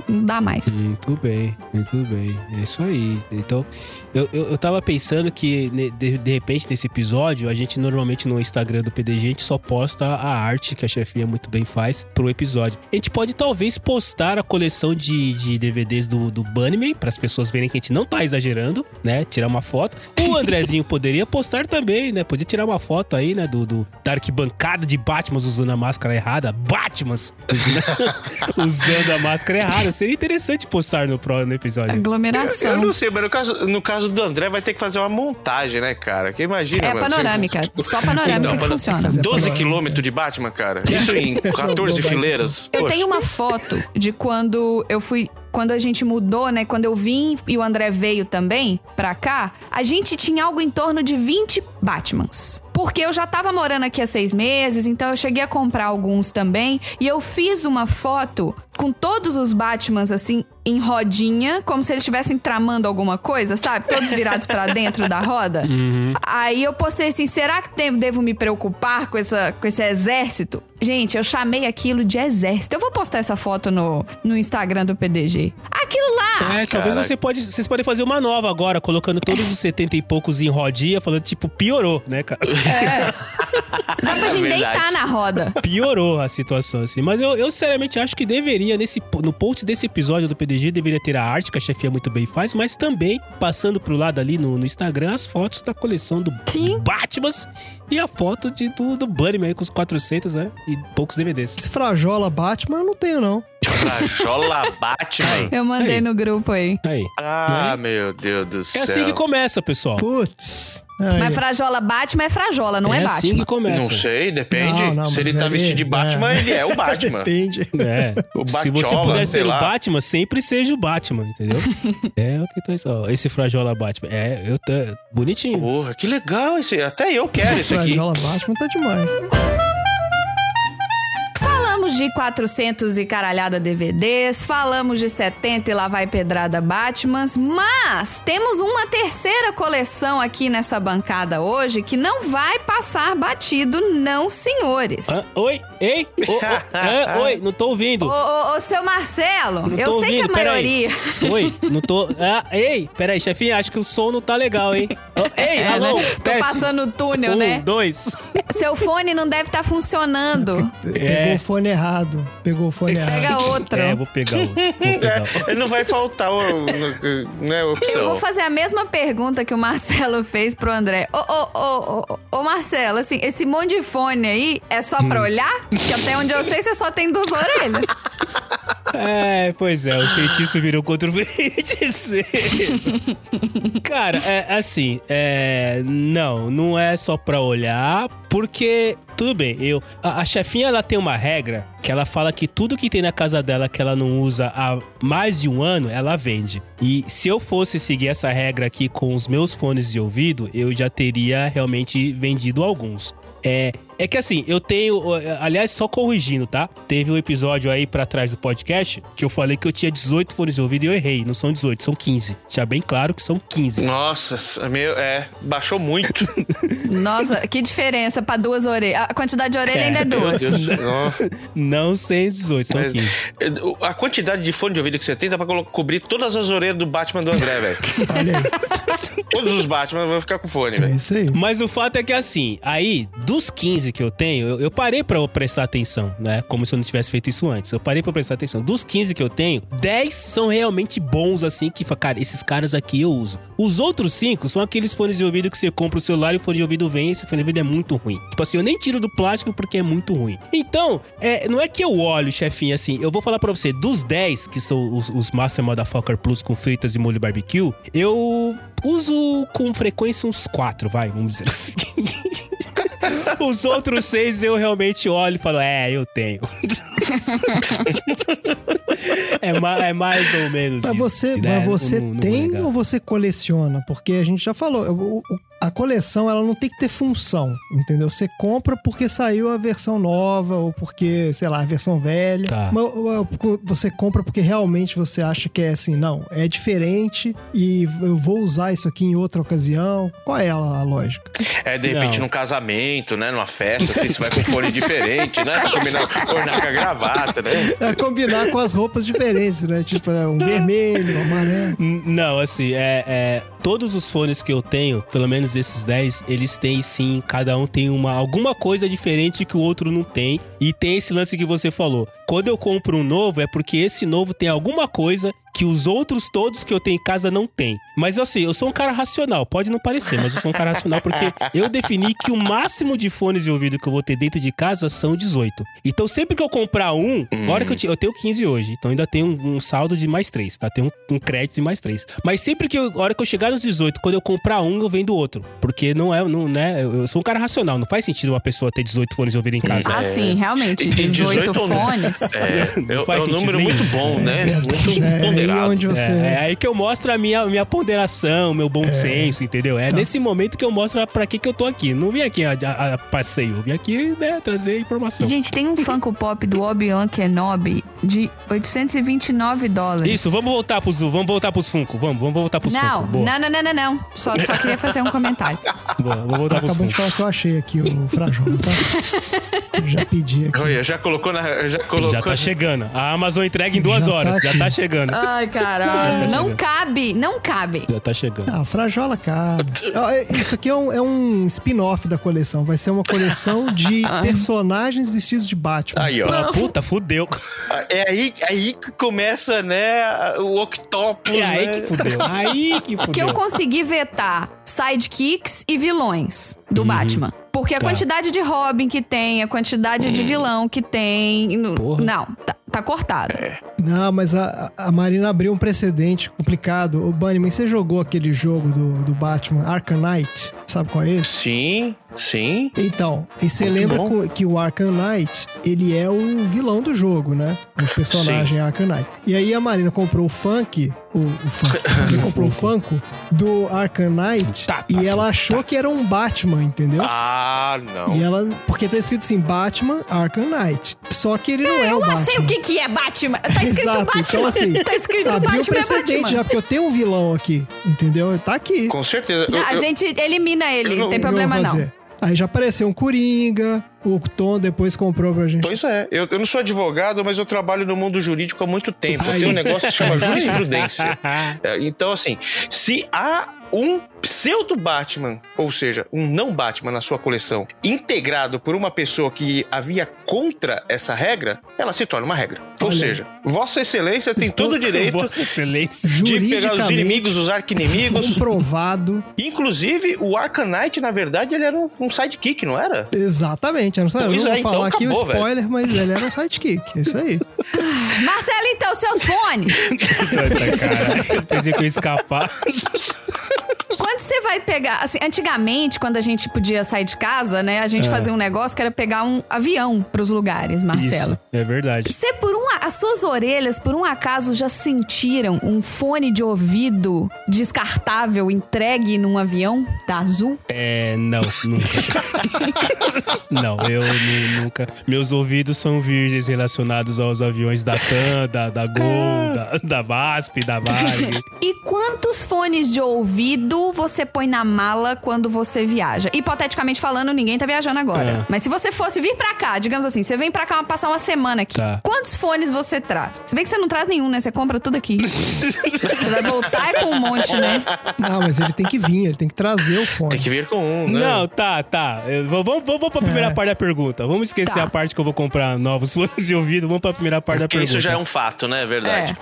não dá mais. Muito bem, muito bem. É isso aí. Então, eu, eu, eu tava pensando que, de, de repente, nesse episódio, a gente normalmente no Instagram do PDG, a gente só posta a arte que a chefia muito bem faz pro episódio. A gente pode talvez postar a coleção de, de DVDs do, do Bunnyman, para as pessoas verem que a gente não tá exagerando, né? Tirar uma foto. O Andrezinho poderia postar também, né? Podia tirar uma foto aí, né? Do, do da arquibancada de Batmans usando a máscara errada. Batmans usando, a máscara errada. Seria interessante postar no, pro- no episódio. Eu Aglomeração. não sei, mas no caso, no caso do André vai ter que fazer uma montagem, né, cara? Que imagina, É mano, panorâmica. você- Só panorâmica Então, que funciona. Fazer 12 panorâmica. quilômetros de Batman, cara. Isso em 14 Vou dar isso. fileiras. Eu tenho uma foto de quando eu fui. Quando a gente mudou, né? Quando eu vim e o André veio também pra cá, a gente tinha algo em torno de 20 Batmans. Porque eu já tava morando aqui há seis meses, então eu cheguei a comprar alguns também. E eu fiz uma foto com todos os Batmans, assim, em rodinha, como se eles estivessem tramando alguma coisa, sabe? Todos virados pra dentro da roda. Aí eu postei assim: será que devo, devo me preocupar com, essa, com esse exército? Gente, eu chamei aquilo de exército. Eu vou postar essa foto no, no Instagram do PDG. Aquilo lá! É, talvez você pode, vocês podem fazer uma nova agora, colocando todos os 70 e poucos em rodinha, falando tipo, piorou, né, cara? Dá pra gente Verdade. deitar na roda. Piorou a situação, assim. Mas eu, eu sinceramente acho que deveria, nesse, no post desse episódio do PDG, deveria ter a arte que a chefia muito bem faz, mas também, passando pro lado ali no, no Instagram, as fotos da coleção do Sim. Batmans e a foto de, do, do Bunnyman aí com os 400, né? E poucos DVDs. Esse frajola Batman eu não tenho, não. Frajola Batman. Eu mandei Aí. no grupo aí. Aí. Ah, meu Deus do É céu. assim que começa, pessoal. Putz. Mas Frajola Batman é Frajola, não é, é assim Batman. que começa. Não sei, depende. Não, não, Se ele tá ele- vestido de Batman, é. ele é o Batman. Depende. É. O Se você puder ser o lá. Batman, sempre seja o Batman, entendeu? é o que tá isso. Esse Frajola Batman. É, eu tô. Bonitinho. Porra, que legal esse. Até eu quero esse aqui. Frajola Batman tá demais. Falamos de 400 e caralhada DVDs, falamos de 70 e lá vai pedrada Batmans, mas temos uma terceira coleção aqui nessa bancada hoje que não vai passar batido, não, senhores. Ah, oi, ei, ô, ô, ah, oi, não tô ouvindo. Ô, ô, ô, seu Marcelo, Não eu sei que a ouvindo, peraí. maioria. Oi, não tô. Ah, ei, peraí, chefinha, acho que o som não tá legal, hein? Ô, ei, É, alô, né? Tô passando o túnel, um, né? dois. Seu fone não deve estar funcionando. Pe- É. Pegou o fone errado. Pegou o fone errado. Pega outro. É, vou pegar outro. Vou pegar outro. É, ele não vai faltar o, né, opção. Eu vou fazer a mesma pergunta que o Marcelo fez pro André. Ô, ô, ô, ô, ô, Marcelo, assim, esse monte de fone aí é só Hum. pra olhar? Que até onde eu sei, você só tem duas orelhas. É, pois é, o feitiço virou contra o feiticeiro. Cara, é assim, é. Não, não é só pra olhar, porque. Tudo bem, eu. A, a chefinha ela tem uma regra que ela fala que tudo que tem na casa dela que ela não usa há mais de um ano, ela vende. E se eu fosse seguir essa regra aqui com os meus fones de ouvido, eu já teria realmente vendido alguns. É, é que assim, eu tenho. Aliás, só corrigindo, tá? Teve um episódio aí pra trás do podcast que eu falei que eu tinha 18 fones de ouvido e eu errei. Não são 18, são 15. Já bem claro que são 15. Nossa, meu, é, baixou muito. Nossa, que diferença pra duas orelhas. A quantidade de orelha ainda é Meu duas. Não sem 18, são Mas, 15. é, A quantidade de fone de ouvido que você tem dá pra cobrir todas as orelhas do Batman do André, velho. Olha aí. Todos os Batman vão ficar com fone, É velho. isso aí. Mas o fato é que assim, aí, dos 15 que eu tenho, eu, eu parei eu prestar atenção, né? Como se eu não tivesse feito isso antes. Eu parei pra prestar atenção. Dos 15 que eu tenho, 10 são realmente bons, assim, que, fa- cara, esses caras aqui eu uso. Os outros 5 são aqueles fones de ouvido que você compra o celular e o fone de ouvido vem e esse fone de ouvido é muito ruim. Tipo assim, eu nem tiro do plástico porque é muito ruim. Então, é, não é que eu olho, chefinho, assim, eu vou falar pra você, dos 10, que são os, os Master Motherfucker Plus com fritas e molho barbecue, eu uso com frequência uns 4, vai, vamos dizer assim. Os outros seis eu realmente olho e falo, é, eu tenho. é, ma- é mais ou menos Mas isso, você, né? mas você Não- não tem ou você coleciona? Porque a gente já falou, o- o- a coleção ela não tem que ter função, entendeu? Você compra porque saiu a versão nova ou porque, sei lá, a versão velha. Tá. Você compra porque realmente você acha que é assim, não, é diferente e eu vou usar isso aqui em outra ocasião. Qual é a, a lógica? É, de repente, Não. num casamento, né? Numa festa, assim, você vai com fone diferente, né? Pra combinar, ornar com a gravata, né? É combinar com as roupas diferentes, né? Tipo, é, um vermelho, um amarelo. Não, assim, é, é, todos os fones que eu tenho, pelo menos esses 10, eles têm sim, cada um tem uma alguma coisa diferente que o outro não tem. E tem esse lance que você falou. Quando eu compro um novo, é porque esse novo tem alguma coisa que os outros todos que eu tenho em casa não tem. Mas assim, eu sou um cara racional, pode não parecer, mas eu sou um cara racional porque eu defini que o máximo de fones de ouvido que eu vou ter dentro de casa são 18. Então sempre que eu comprar um, a hora que eu, ti- eu tenho 15 hoje, então ainda tenho um, um saldo de mais 3, tá? Tem um, um crédito de mais 3. Mas sempre que eu, a hora que eu chegar nos 18, quando eu comprar um, eu vendo outro. Porque não é, não, né? Eu sou um cara racional, não faz sentido uma pessoa ter 18 fones de ouvido em casa. Ah, sim, realmente. E 18, 18 fones. É, Não é, é um número muito bom, né? Muito É, aí ponderado. onde você. É, é aí que eu mostro a minha, minha ponderação, meu bom senso, entendeu? É Nossa. nesse momento que eu mostro pra que, que eu tô aqui. Não vim aqui a, a- a passeio, eu vim aqui, né, trazer informação. Gente, tem um Funko Pop do Obi-Wan Kenobi de 829 dólares. Isso, vamos voltar pros, vamos voltar pros Funko, vamos, vamos voltar pros Não, Funko. Não, não, não, não, não. Só, só queria fazer um comentário. boa, vamos voltar pros Acabou de Funko. falar que eu achei aqui o Frajola, tá? Já pedi aqui. Olha, já colocou na. Já colocou. Já tá chegando. A Amazon entrega em duas Já tá horas, já aqui. tá chegando. Ai, caralho. Tá Não cabe, não cabe. Já tá chegando. Ah, Frajola, cara. Ó, é- Isso aqui é um, é um spin-off da coleção. Vai ser uma coleção de personagens vestidos de Batman. Aí, ó. Ah, puta, fudeu. É aí, aí que começa, né, o Octopus. É aí né? que fudeu. Aí que Que eu fudeu. consegui vetar sidekicks e vilões do Batman. Porque a Tá. quantidade de Robin que tem, a quantidade de vilão que tem. Porra. Não, tá, tá cortado. Não, mas a, a Marina abriu um precedente complicado. O Bunnyman, você jogou aquele jogo do, do Batman, Arkham Knight? Sabe qual é esse? Sim, sim. Então, e você Muito lembra bom. que o Arkham Knight, ele é o vilão do jogo, né? O personagem Arkham Knight. E aí a Marina comprou o funk, o, o funk, ela comprou o Funko do Arkham Knight Tá, tá, e ela achou que era um Batman, entendeu? Ah, não. E ela, porque tá escrito assim, Batman Arkham Knight. Só que ele não é, o Eu Batman. lá sei o que, que é Batman. Tá escrito Exato, Batman. então assim, tá escrito abriu Batman o é precedente Batman. já, porque eu tenho um vilão aqui, entendeu? Tá aqui. Com certeza. Eu- a eu- gente elimina ele, eu não não- tem eu problema não. Aí já apareceu um Coringa, o Tom depois comprou pra gente. Pois é, eu, eu não sou advogado, mas eu trabalho no mundo jurídico há muito tempo. Eu Aí. tenho um negócio que se chama jurisprudência. É, Então, assim, se há um pseudo Batman, ou seja, um não Batman na sua coleção, integrado por uma pessoa que havia contra essa regra, ela se torna uma regra. Ou Olha. seja, Vossa Excelência tem todo o direito Vossa Excelência. de pegar os inimigos, os arquinimigos. Comprovado. Inclusive, o Arcanite, na verdade, ele era um, um sidekick, não era? Exatamente. Eu não, sei, eu não é, vou então falar aqui o velho. spoiler, mas ele era um sidekick. É isso aí. Marcelo, então, seus fones. Puta, cara. Eu pensei que eu ia escapar. Quando você vai pegar. Assim, antigamente, quando a gente podia sair de casa, né? A gente É. fazia um negócio que era pegar um avião pros lugares, Marcelo. Isso, é verdade. Você, por um, as suas orelhas, por um acaso, já sentiram um fone de ouvido descartável entregue num avião da Azul? É, não, nunca. não, eu nu- nunca. Meus ouvidos são virgens relacionados aos aviões da TAM, da, da Gol, da, da VASP, da Varig. E quantos fones de ouvido você põe na mala quando você viaja? Hipoteticamente falando, ninguém tá viajando agora. É. Mas se você fosse vir pra cá, digamos assim, você vem pra cá passar uma semana aqui. Tá. Quantos fones você traz? Se bem que você não traz nenhum, né? Você compra tudo aqui. você vai voltar com um monte, né? Não, mas ele tem que vir, ele tem que trazer o fone. Tem que vir com um, né? Não, tá, tá. Eu- Vamos, vamos, vamos pra primeira É. parte da pergunta. Vamos esquecer Tá. a parte que eu vou comprar novos fones de ouvido. Vamos pra primeira parte Porque da pergunta. isso já é um fato, né? É verdade.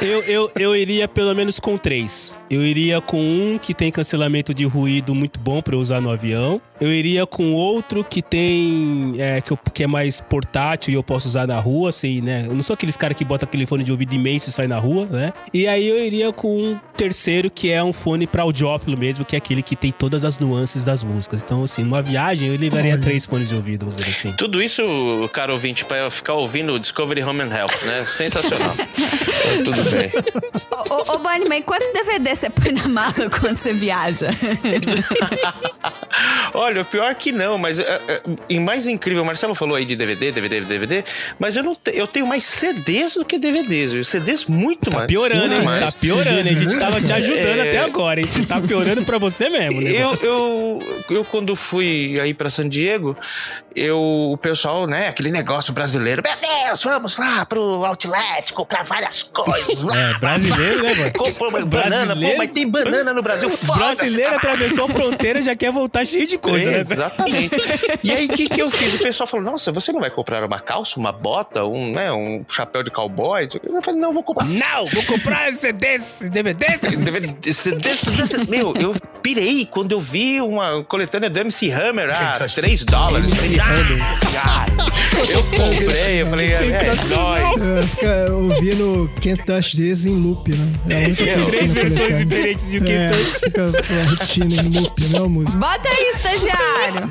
Eu, eu, eu iria pelo menos com três. Eu iria com um que tem cancelamento de ruído muito bom eu usar no avião. Eu iria com outro que tem. É, que, eu- que é mais portátil e eu posso usar na rua, assim, né? Eu não sou aqueles caras que botam aquele fone de ouvido imenso e sai na rua, né? E aí eu iria com um terceiro que é um fone pra audiófilo mesmo, que é aquele que tem todas as nuances das músicas. Então, assim, numa viagem eu levaria Olha. três fones de ouvido, vamos dizer assim. Tudo isso, caro ouvinte, pra ficar ouvindo o Discovery Home and Health, né? Sensacional. Então, Tudo bem. Ô, ô, ô Bunnyman, quantos DVD você põe na mala quando você viaja? Olha, o pior que não, mas é, é, e mais incrível, o Marcelo falou aí de DVD, DVD, DVD, mas eu não te- eu tenho mais CDs do que DVDs, viu? CDs muito Tá mais. piorando, hein? muito Tá mais. piorando, hein? A gente tava te ajudando É. até agora, hein? Você tá piorando pra você mesmo, né? Eu, eu, eu, quando fui aí pra San Diego, eu, o pessoal, né, aquele negócio brasileiro, meu Deus, vamos lá pro Outlet comprar várias coisas lá. É, brasileiro, né, mano? Comprou uma banana, pô, Brasileiro- mas tem banana no Brasil, foda-se, Brasileiro atravessou a fronteira já quer voltar cheio de coisa, né? Exatamente. E aí, o que, que eu fiz? O pessoal falou: Nossa, você não vai comprar uma calça, uma bota, um, né, um chapéu de cowboy? Eu falei: Não, vou comprar. Não, vou comprar CDs, DVDs. Desse- desse- Meu, eu pirei quando eu vi uma coletânea do MC Hammer a 3 dólares. Falei, ah. Eu comprei, eu falei, é, é nóis. É, fica ouvindo Can't Touch This em loop, né? É a única coisa Três eu versões colocar. diferentes de o que É, Touch. fica repetindo em loop, né, música? Bota aí, estagiário.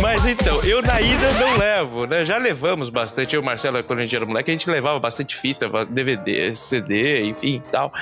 Mas então, eu na ida não levo, né? Já levamos bastante. Eu e o Marcelo, quando a gente era moleque, a gente levava bastante fita, DVD, CD, enfim tal,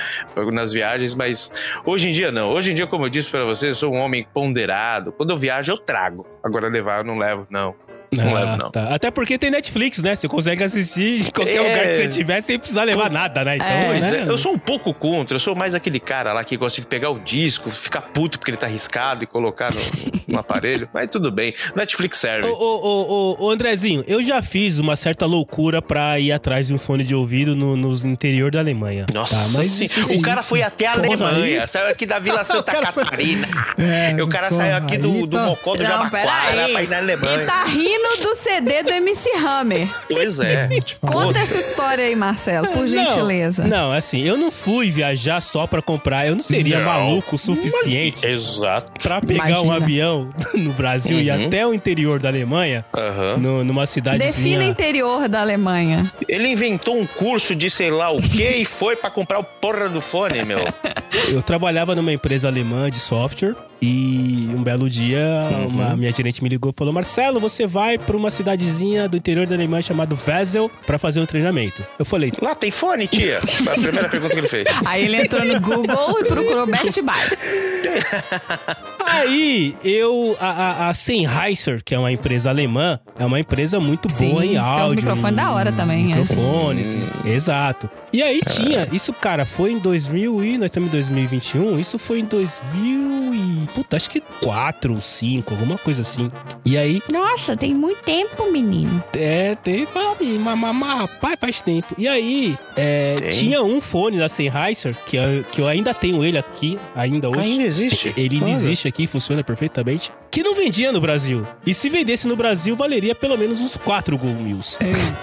nas viagens, mas hoje em dia não. Hoje em dia, como eu disse pra vocês, eu sou um homem ponderado. Quando eu viajo, eu trago. Agora levar, eu não levo, não. Não Ah, levo, não. tá. Até porque tem Netflix, né? Você consegue assistir em qualquer É. lugar que você tiver sem precisar levar nada, né? Então, É. Pois né? é, eu sou um pouco contra, eu sou mais aquele cara lá que gosta de pegar o disco, ficar puto porque ele tá arriscado e colocar no, no aparelho, mas tudo bem. Netflix serve. Ô, ô, ô, ô, Andrezinho, eu já fiz uma certa loucura pra ir atrás de um fone de ouvido no, nos interior da Alemanha. Nossa, tá, mas sim. isso- o isso- cara foi até a Alemanha, aí- saiu aqui da Vila Santa cara foi- Catarina. É, e o cara saiu aqui do, do tá- Mocó do Não, Jabaquara pra ir na E Alemanha. tá rindo dono do CD do MC Hammer. Pois é. Conta essa história aí, Marcelo, por gentileza. Não, não, assim, eu não fui viajar só pra comprar. Eu não seria Não. maluco o suficiente Exato. pra pegar um Imagina. avião no Brasil e Uhum. até o interior da Alemanha, Aham. no- numa cidadezinha. Defina interior da Alemanha. Ele inventou um curso de sei lá o quê e foi pra comprar o porra do fone, meu. Eu trabalhava numa empresa alemã de software e um belo dia Uhum. uma minha gerente me ligou e falou: Marcelo, você vai pra uma cidadezinha do interior da Alemanha chamada Wesel pra fazer um treinamento. Eu falei: Lá tem fone, tia? Foi a primeira pergunta que ele fez. Aí ele entrou no Google e procurou Best Buy. Aí eu, a, a, a Sennheiser, que é uma empresa alemã, é uma empresa muito Sim, boa em tem uns áudio. microfones da hora também, é. Microfones, exato. E aí tinha, isso cara, foi em 2000 e nós estamos em 2021, isso foi em 2000 e, puta, acho que 4 ou 5, alguma coisa assim. E aí, Nossa, tem muito tempo, menino. é, tem, mas, mas, mas, rapaz, faz tempo. E aí, é, tinha um fone da Sennheiser, que, eu- que eu ainda tenho ele aqui, ainda hoje. Ainda existe? Ele ainda existe aqui, funciona perfeitamente. Que não vendia no Brasil. E se vendesse no Brasil, valeria pelo menos uns 4 Gol Mills.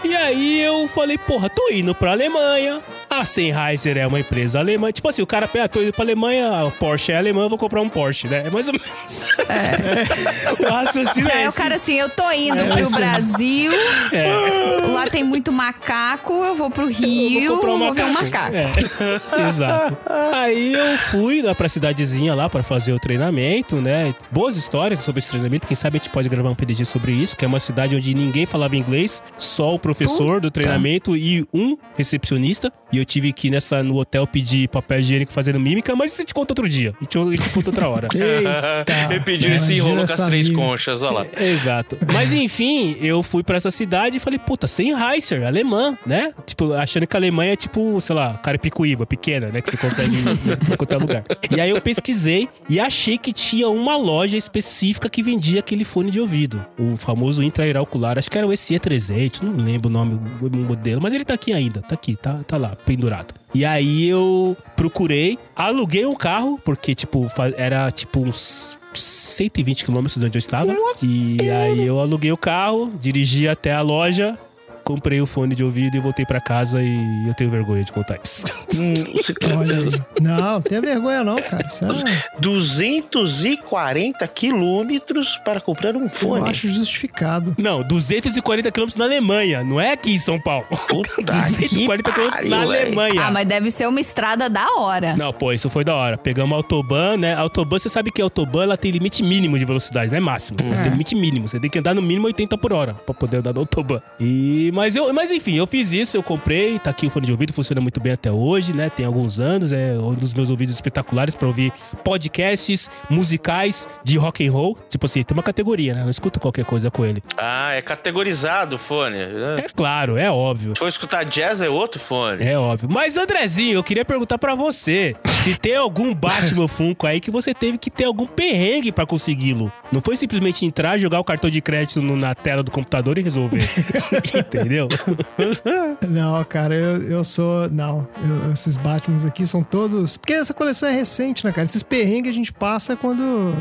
E aí eu falei, porra, tô indo pra Alemanha. A Sennheiser é uma empresa alemã. Tipo assim, o cara, ah, tô indo pra Alemanha, a Porsche é alemã, vou comprar um Porsche, né? É mais ou menos. o raciocínio é o esse. cara assim, eu tô indo É, pro assim. Brasil, É. lá tem muito macaco, eu vou pro Rio, Eu vou, vou comprar ver um macaco. É, exato. Aí eu fui lá pra cidadezinha lá pra fazer o treinamento, né? Boas histórias sobre esse treinamento. Quem sabe a gente pode gravar um PDG sobre isso, que é uma cidade onde ninguém falava inglês, só o professor do treinamento e um recepcionista. E eu tive que ir nessa, no hotel pedir papel higiênico fazendo mímica, mas isso a gente conta outro dia. A gente, a gente conta outra hora. Eita. Ele pediu esse enrolo com as três conchas, olha lá. Exato. Mas enfim, eu fui pra essa cidade e falei, puta, Sennheiser, alemã, né? Tipo, achando que a Alemanha é tipo, sei lá, Carapicuíba, pequena, né? Que você consegue ir em qualquer lugar. E aí eu pesquisei e achei que tinha uma loja específica que vendia aquele fone de ouvido. O famoso intraocular, acho que era o SE300, não lembro o nome, o modelo, mas ele tá aqui ainda, tá aqui, tá, tá lá, pendurado. E aí eu procurei, aluguei um carro, porque, tipo, era tipo uns 120 quilômetros de onde eu estava. E aí eu aluguei o carro, dirigi até a loja, comprei o fone de ouvido e voltei pra casa e eu tenho vergonha de contar isso. Hum. Não, não tenha vergonha não, cara. É, 240 quilômetros para comprar um eu fone. acho justificado. Não, 240 quilômetros na Alemanha, não é aqui em São Paulo. Puta 240 que quilômetros na. Alemanha. Ah, mas deve ser uma estrada da hora. Não, pô, isso foi da hora. Pegamos a Autobahn, né? A Autobahn, você sabe que a Autobahn ela tem limite mínimo de velocidade, não é máximo. Ela tem limite mínimo. Você tem que andar no mínimo 80 por hora pra poder andar na Autobahn. E, mas, eu, mas enfim, eu fiz isso, eu comprei, tá aqui o fone de ouvido, funciona muito bem até hoje, né? Tem alguns anos, é um dos meus ouvidos espetaculares pra ouvir podcasts musicais de rock and roll. Tipo assim, tem uma categoria, né? Não escuta qualquer coisa com ele. Ah, é categorizado o fone. É claro, é óbvio. Se for escutar jazz, é outro fone. É óbvio. Mas, Andrezinho, eu queria perguntar pra você se tem algum Batman Funko aí que você teve que ter algum perrengue pra consegui-lo. Não foi simplesmente entrar, jogar o cartão de crédito no- na tela do computador e resolver. Entendeu? Não, cara, eu, eu sou. Não, eu- esses Batmans aqui são todos. Porque essa coleção é recente, né, cara? Esses perrengues a gente passa quando.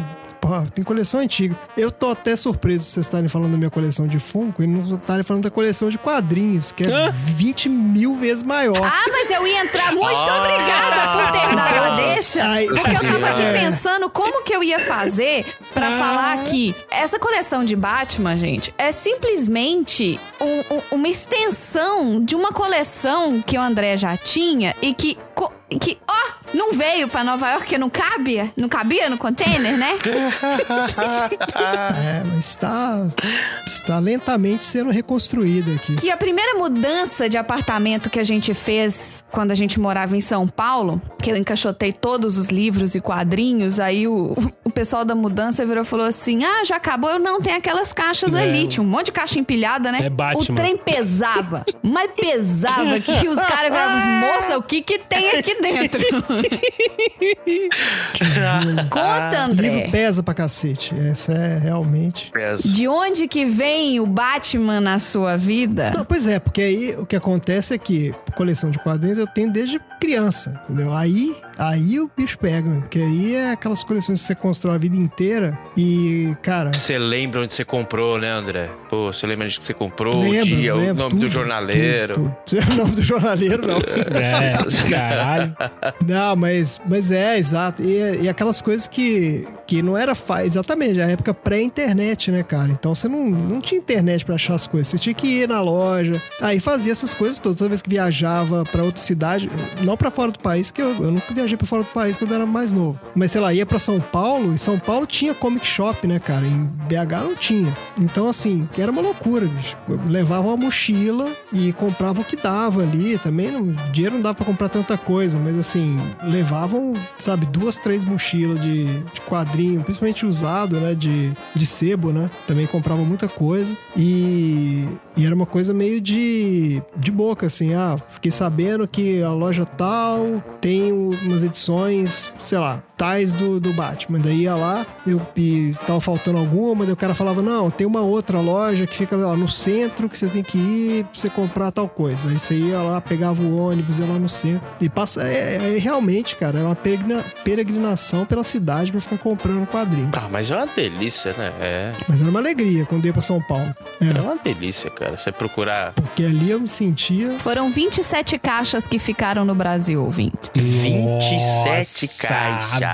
Pô, tem coleção antiga. Eu tô até surpreso vocês estarem falando da minha coleção de Funko e não estarem falando da coleção de quadrinhos, que é Hã? 20 mil vezes maior. Ah, mas eu ia entrar. Muito Ah. obrigada por ter dado a deixa. Ai, Porque eu tava aqui é. pensando como que eu ia fazer pra Ah. falar que essa coleção de Batman, gente, é simplesmente um- um- uma extensão de uma coleção que o André já tinha e que. Que, ó, não veio pra Nova York, porque não cabia, não cabia no container, né? É, mas está, está lentamente sendo reconstruída aqui. Que a primeira mudança de apartamento que a gente fez quando a gente morava em São Paulo, que eu encaixotei todos os livros e quadrinhos, aí o, o pessoal da mudança virou e falou assim: Ah, já acabou, eu não tenho aquelas caixas É. ali. Tinha um monte de caixa empilhada, né? É Batman. O trem pesava, mas pesava que os caras viravam assim, moça, o que que tem aqui dentro? Conta, O livro André. pesa pra cacete. Essa é realmente. Pesa. De onde que vem o Batman na sua vida? Não, pois é, porque aí o que acontece é que coleção de quadrinhos eu tenho desde criança, entendeu? Aí Aí o bicho pega, mano, porque aí é aquelas coleções que você constrói a vida inteira e, cara, Você lembra onde você comprou, né, André? Pô, você lembra onde que você comprou, o lembro, dia, o lembro, nome tudo, do jornaleiro. tudo, tudo. O nome do jornaleiro, não. É, caralho. Não, mas, mas é, exato. E, e aquelas coisas que, que não era exatamente a época pré-internet, né, cara? Então você não, não tinha internet pra achar as coisas. Você tinha que ir na loja. Aí fazia essas coisas todas. Toda vez que viajava pra outra cidade, não pra fora do país, que eu, eu nunca viajei pra fora do país quando eu era mais novo. Mas sei lá, ia pra São Paulo, e São Paulo tinha comic shop, né, cara? Em BH não tinha. Então, assim, que era uma loucura, bicho. Eu levava uma mochila e comprava o que dava ali. Também não, dinheiro não dava pra comprar tanta coisa, mas assim, levavam, sabe, duas, três mochilas de, de quadrinho, principalmente usado, né? De, de sebo, né? Também comprava muita coisa. E, e era uma coisa meio de, de boca, assim. Ah, fiquei sabendo que a loja tal tem umas edições, sei lá, tais do, do Batman. Daí ia lá, eu e tava faltando alguma, daí o cara falava: Não, tem uma outra loja que fica lá no centro que você tem que ir pra você comprar tal coisa. Aí você ia lá, pegava o ônibus, ia lá no centro. E passa. É, é- realmente, cara, era uma peregrina- peregrinação pela cidade pra ficar comprando quadrinho. Ah, mas é uma delícia, né? É. Mas era uma alegria quando eu ia pra São Paulo. É Era. uma delícia, cara. Você procurar Porque ali eu me sentia. Foram 27 caixas que ficaram no Brasil, ouvinte. 27 Nossa, caixas.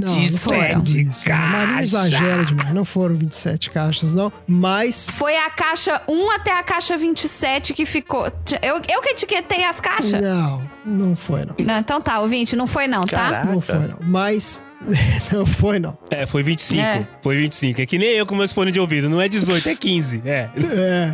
Não, não foram 27 tudo isso. A Marinha caixas. exagera demais. Não foram 27 caixas, não. Mas. Foi a caixa 1 até a caixa 27 que ficou. Eu, eu que etiquetei as caixas? Não, não foi, não. Não, então tá, ouvinte, não foi não, tá? Caraca. Não foi, não. Mas. não foi, não. É, foi 25. É. Foi 25. É que nem eu com meus fones de ouvido. Não é 18, é 15. É. É.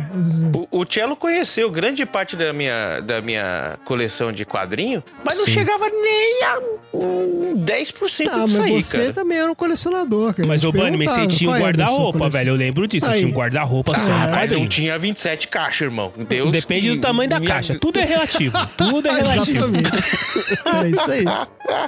O, o Cello conheceu grande parte da minha, da minha coleção de quadrinho, mas não Sim. chegava nem a um 10% Ah, disso mas aí, você cara. também era um colecionador, cara. Mas, Eu ô Bunny, mas você tinha um é guarda-roupa, velho. Eu lembro disso. Você Aí. tinha um guarda-roupa só Ah, de Mas não quadrinho. tinha 27 caixas, irmão. Deus Depende que do tamanho da minha- caixa. Tudo é relativo. Tudo é relativo. É isso aí.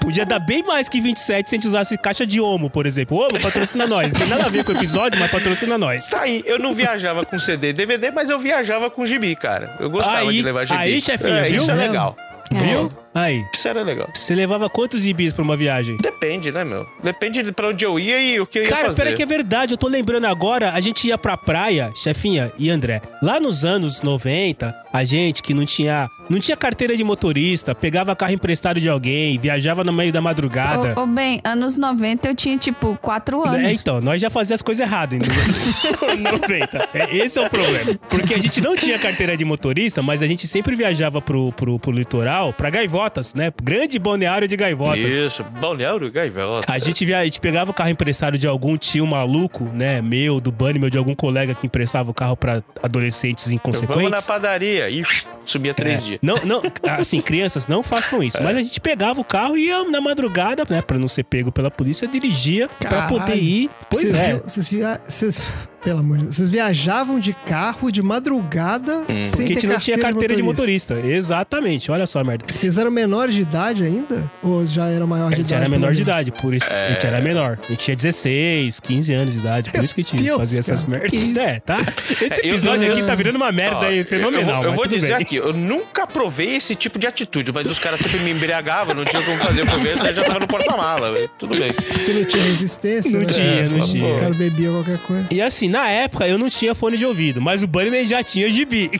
Podia dar bem mais que 27 se a gente usasse caixa de Omo, por exemplo. Omo, patrocina nós. Não tem nada a ver com o episódio, mas patrocina nós. Tá aí, eu não viajava com CD e DVD, mas eu viajava com gibi, cara. Eu gostava Aí- de levar gibi. aí, chefinho, é, viu? Isso é legal. Viu? Aí. Isso era legal. Você levava quantos gibis pra uma viagem? Depende, né, meu? Depende de pra onde eu ia e o que eu ia Cara, fazer. pera que é verdade, eu tô lembrando agora, a gente ia pra praia, chefinha e André. Lá nos anos 90, a gente que não tinha, não tinha carteira de motorista, pegava carro emprestado de alguém, viajava no meio da madrugada. Ô, ô, bem, anos 90 eu tinha, tipo, 4 anos. É, então, nós já fazíamos as coisas erradas anos 90. É, esse é o problema. Porque a gente não tinha carteira de motorista, mas a gente sempre viajava pro, pro, pro litoral, pra Gaivotas, né? Grande balneário de Gaivotas. Isso, Balneário Gaivota. A gente, via, a gente pegava o carro emprestado de algum tio maluco, né? Meu, do Bunny, meu, de algum colega que emprestava o carro pra adolescentes Vamos na inconsequentes. padaria. E subia três É. dias. Não, não, assim, crianças, não façam isso. Mas a gente pegava o carro e ia na madrugada, né? Pra não ser pego pela polícia, dirigia pra Caralho. poder ir. Pois vocês, é. Vocês- Pelo amor de Deus. Vocês viajavam de carro de madrugada sem Hum. Porque a ter gente não tinha carteira de motorista. Exatamente, olha só, merda. Vocês eram menores de idade ainda? Ou já era maior A de gente idade? era menor de idade, por isso. A gente era menor. A gente tinha 16, 15 anos de idade. Por isso que a gente Deus, fazia essas cara, merdas. que isso? É, tá? Esse É, eu- episódio eu- aqui tá virando uma merda Ó, aí, eu- fenomenal. Eu vou, eu vou dizer bem. aqui, eu nunca provei esse tipo de atitude, mas os caras sempre me embriagavam, não tinha como fazer. Eu fui ver, eu já tava no porta-mala. Tudo bem. Você não tinha resistência? Não né? tinha, não Os tinha. caras bebiam qualquer coisa. E assim, na época eu não tinha fone de ouvido, mas o Bunnyman já tinha gibi.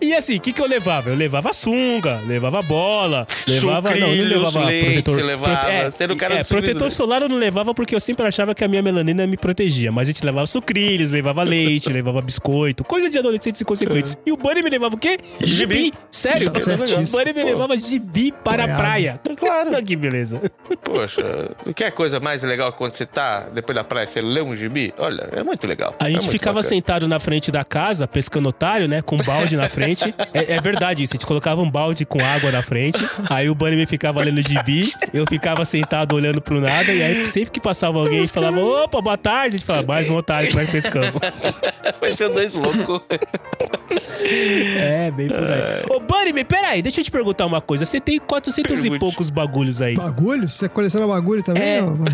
e, assim, o que, que eu levava? Eu levava sunga, levava bola, levava. não, não Sucrilhos, levava leite, protetor. você levava, prote- é, você era o cara é, protetor solar eu não levava porque eu sempre achava que a minha melanina me protegia. Mas a gente levava sucrilhos, levava leite, levava biscoito, coisa de adolescentes inconsequentes. E o Bunny me levava o quê? Gibi. Sério? Tá certíssimo. O Bunny me levava gibi para a Boiado. praia. Claro. que beleza. Poxa, quer coisa mais legal quando você tá depois da praia, você lê um gibi? Olha, é muito legal. A É gente muito ficava bacana. sentado na frente da casa, pescando otário, né? Com um balde na frente. É, é verdade isso. A gente colocava um balde com água na frente. Aí o Bunny me ficava lendo gibi. Eu ficava sentado olhando pro nada. E aí, sempre que passava alguém, a gente falava: opa, boa tarde. A gente falava: mais um otário que nós pescamos. Vai ser dois loucos. É, bem por aí. Ô, Bunny, me peraí, deixa eu te perguntar uma coisa. Você tem 400 e Pergunte. poucos bagulhos aí. Bagulho? Você coleciona bagulho também? É. mano?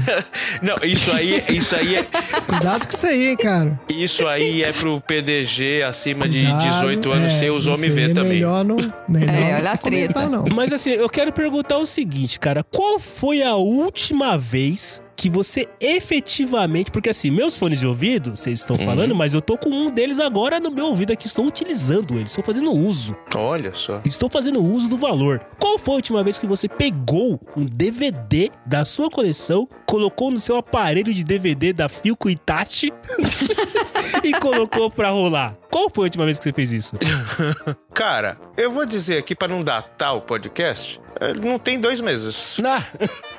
Não, isso aí, isso aí é. Cuidado com isso aí, hein, cara. Isso aí é pro PDG acima de Cuidado, 18 anos é, sem os homens ver é também. Melhor não, melhor É, não olha a treta. comentar, não. Mas assim, eu quero perguntar o seguinte, cara. Qual foi a última vez que você efetivamente. Porque assim, meus fones de ouvido, vocês estão falando, mas eu tô com um deles agora no meu ouvido aqui. Estou utilizando eles, estou fazendo uso. Olha só. Estou fazendo uso do valor. Qual foi a última vez que você pegou um DVD da sua coleção, colocou no seu aparelho de DVD da Filco Itachi e colocou pra rolar? Qual foi a última vez que você fez isso? Cara, eu vou dizer aqui pra não datar o podcast. Eh, Não tem dois meses. Ah,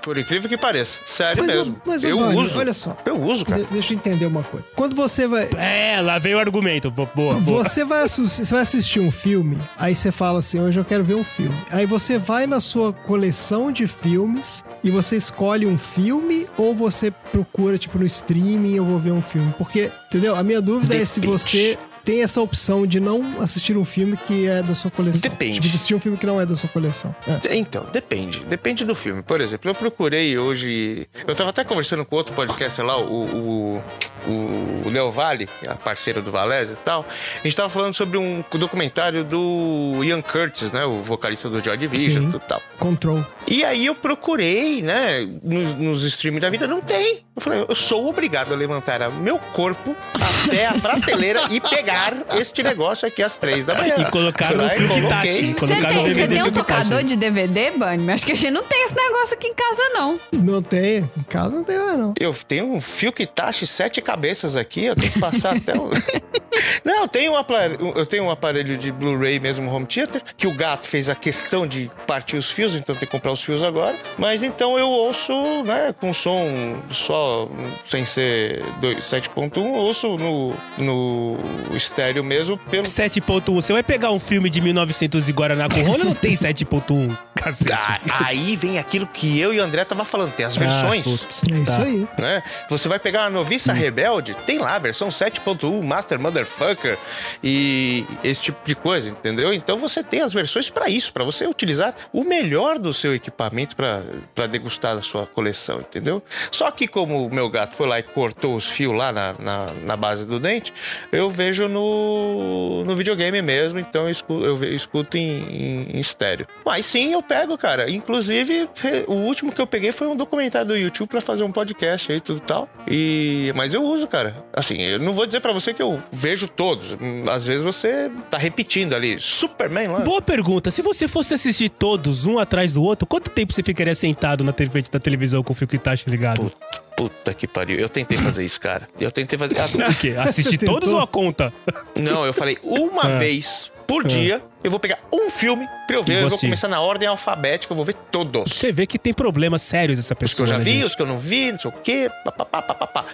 Por incrível que pareça. Sério Mas, mesmo. mas, ô, eu uso. olha só. Eu uso, cara. De- deixa eu entender uma coisa. Quando você vai. é, lá veio o argumento. Bo- Boa, boa. Você vai, você vai assistir um filme, aí você fala assim: hoje eu quero ver um filme. Aí você vai na sua coleção de filmes e você escolhe um filme ou você procura, tipo, no streaming, eu vou ver um filme. Porque, entendeu? A minha dúvida é se você tem essa opção de não assistir um filme que é da sua coleção. Depende. Tipo, de assistir um filme que não é da sua coleção. É. Então, depende. Depende do filme. Por exemplo, eu procurei hoje. Eu tava até conversando com outro podcaster lá, o, o, o Leo Vale, a parceira do Valese e tal. A gente tava falando sobre um documentário do Ian Curtis, né? O vocalista do Joy Division e tal. Control. E aí eu procurei, né, nos, nos streams da vida, não tem. Eu falei, eu sou obrigado a levantar meu corpo até a prateleira e pegar este negócio aqui às três da manhã. E colocar no e coloquei. Itachi. Você tem, você tem um Itachi. tocador de DVD, Bunny? Acho que a gente não tem esse negócio aqui em casa, não. Não tem. Em casa não tem mais, não. Eu tenho um fio que taxe sete cabeças aqui, eu tenho que passar até o. Não, eu tenho, um aparelho, eu tenho um aparelho de Blu-ray mesmo, home theater, que o gato fez a questão de partir os fios, então tem que comprar os fios agora. Mas então eu ouço, né, com som só, sem ser dois- 7.1, eu ouço no, no estéreo mesmo pelo. 7.1. Você vai pegar um filme de 1900 e Guaraná com rola, não tem 7.1. Cacete. Ah, aí vem aquilo que eu e o André tava falando, tem as Ah, versões. putz, É isso tá. aí. né? Você vai pegar a Noviça Rebelde, tem lá a versão 7.1, Master Motherfucker e esse tipo de coisa, entendeu? Então você tem as versões pra isso, pra você utilizar o melhor do seu equipamento pra pra degustar a sua coleção, entendeu? Só que como o meu gato foi lá e cortou os fios lá na, na, na base do dente, eu vejo no, no videogame mesmo, então eu escuto, eu escuto em, em, em estéreo. Mas sim, eu pego, cara. Inclusive, o último que eu peguei foi um documentário do YouTube pra fazer um podcast aí e tudo tal. E mas eu uso, cara. Assim, eu não vou dizer pra você que eu vejo todos. Às vezes você tá repetindo ali. Superman lá. Boa pergunta. Se você fosse assistir todos, um atrás do outro, quanto tempo você ficaria sentado na te- frente da televisão com o Filco Itachi ligado? Puta, puta que pariu. Eu tentei fazer isso, cara. Eu tentei fazer. Ah, O quê? Assistir todos ou a conta? Não, eu falei uma Ah. vez por dia. Eu vou pegar um filme pra eu ver. Eu vou começar na ordem alfabética. Eu vou ver todos. Você vê que tem problemas sérios essa Os que eu pessoa. já né, vi, gente? os que eu não vi, não sei o quê. Papapá, papapá.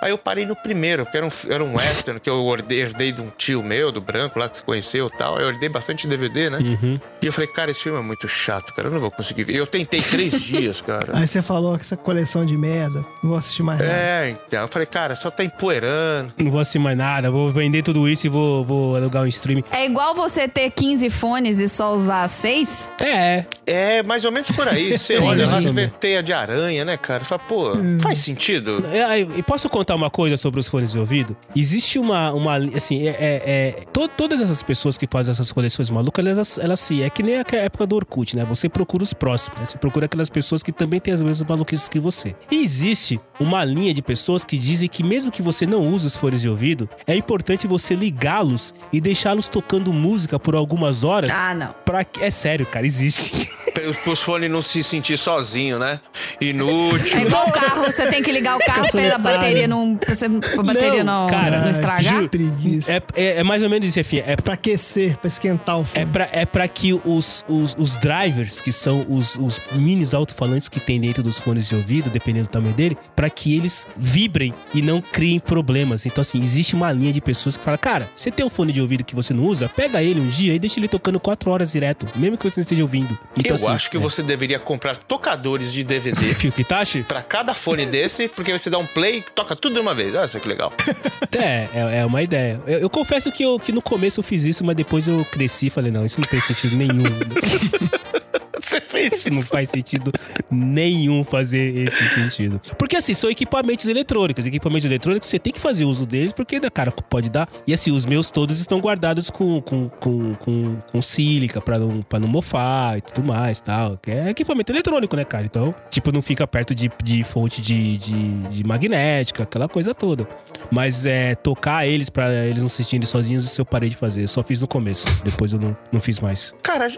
Aí eu parei no primeiro, que era um, era um western que eu herdei, herdei de um tio meu, do branco lá, que se conheceu e tal. Eu herdei bastante DVD, né? Uhum. E eu falei, cara, esse filme é muito chato, cara. Eu não vou conseguir ver. Eu tentei três dias, cara. Aí você falou que essa coleção de merda, não vou assistir mais nada. É, então. Eu falei, cara, só tá empoeirando. Não vou assistir mais nada, vou vender tudo isso e vou, vou alugar um streaming. É igual você ter 15 fones e só usar 6? É, É, mais ou menos por aí. Você olha lá, você vê teia de aranha, né, cara? Fala, pô, faz sentido. É, E posso contar uma coisa sobre os fones de ouvido? Existe uma, uma assim, é, é- é- to- todas essas pessoas que fazem essas coleções malucas, elas, elas se, é que nem a época do Orkut, né? Você procura os próximos, né? Você procura aquelas pessoas que também têm as mesmas maluquices que você. E existe uma linha de pessoas que dizem que mesmo que você não use os fones de ouvido, é importante você ligá-los e deixá-los tocando música por algumas horas. Ah, não. Pra. É sério, cara, existe. Para os fones não se sentir sozinho, né? Inútil. É igual o carro, você tem que ligar o carro pra a bateria não, pra você- pra bateria Não, não, cara, não estragar. Preguiça. É, é, é mais ou menos isso, enfim. É Pra aquecer, pra esquentar o É fone. pra, é pra que os, os, os drivers, que são os, os minis alto-falantes que tem dentro dos fones de ouvido, dependendo do tamanho dele, pra que eles vibrem e não criem problemas. Então, assim, existe uma linha de pessoas que fala, cara, você tem um fone de ouvido que você não usa, pega ele um dia e deixa ele tocando quatro horas direto, mesmo que você não esteja ouvindo. Então, eu assim, acho que é. você deveria comprar tocadores de DVD Fio Kitachi? pra cada fone desse, porque você dá um play e toca tudo de uma vez. Olha só que legal. É, é, é uma ideia. Eu, eu confesso que, eu, que no começo eu fiz isso, mas depois eu cresci e falei, não, isso não tem sentido nenhum. Você fez Isso não faz sentido nenhum fazer esse sentido. Porque assim, são equipamentos eletrônicos. Equipamentos eletrônicos, você tem que fazer uso deles, porque, né, cara, pode dar. E assim, os meus todos estão guardados com, com, com, com, com sílica pra não, pra não mofar e tudo mais tal. É equipamento eletrônico, né, cara? Então, tipo, não fica perto de, de fonte de, de, de magnética, aquela coisa toda. Mas é tocar eles pra eles não se sentirem sozinhos, isso eu parei de fazer. Eu só fiz no começo. Depois eu não, não fiz mais. Cara,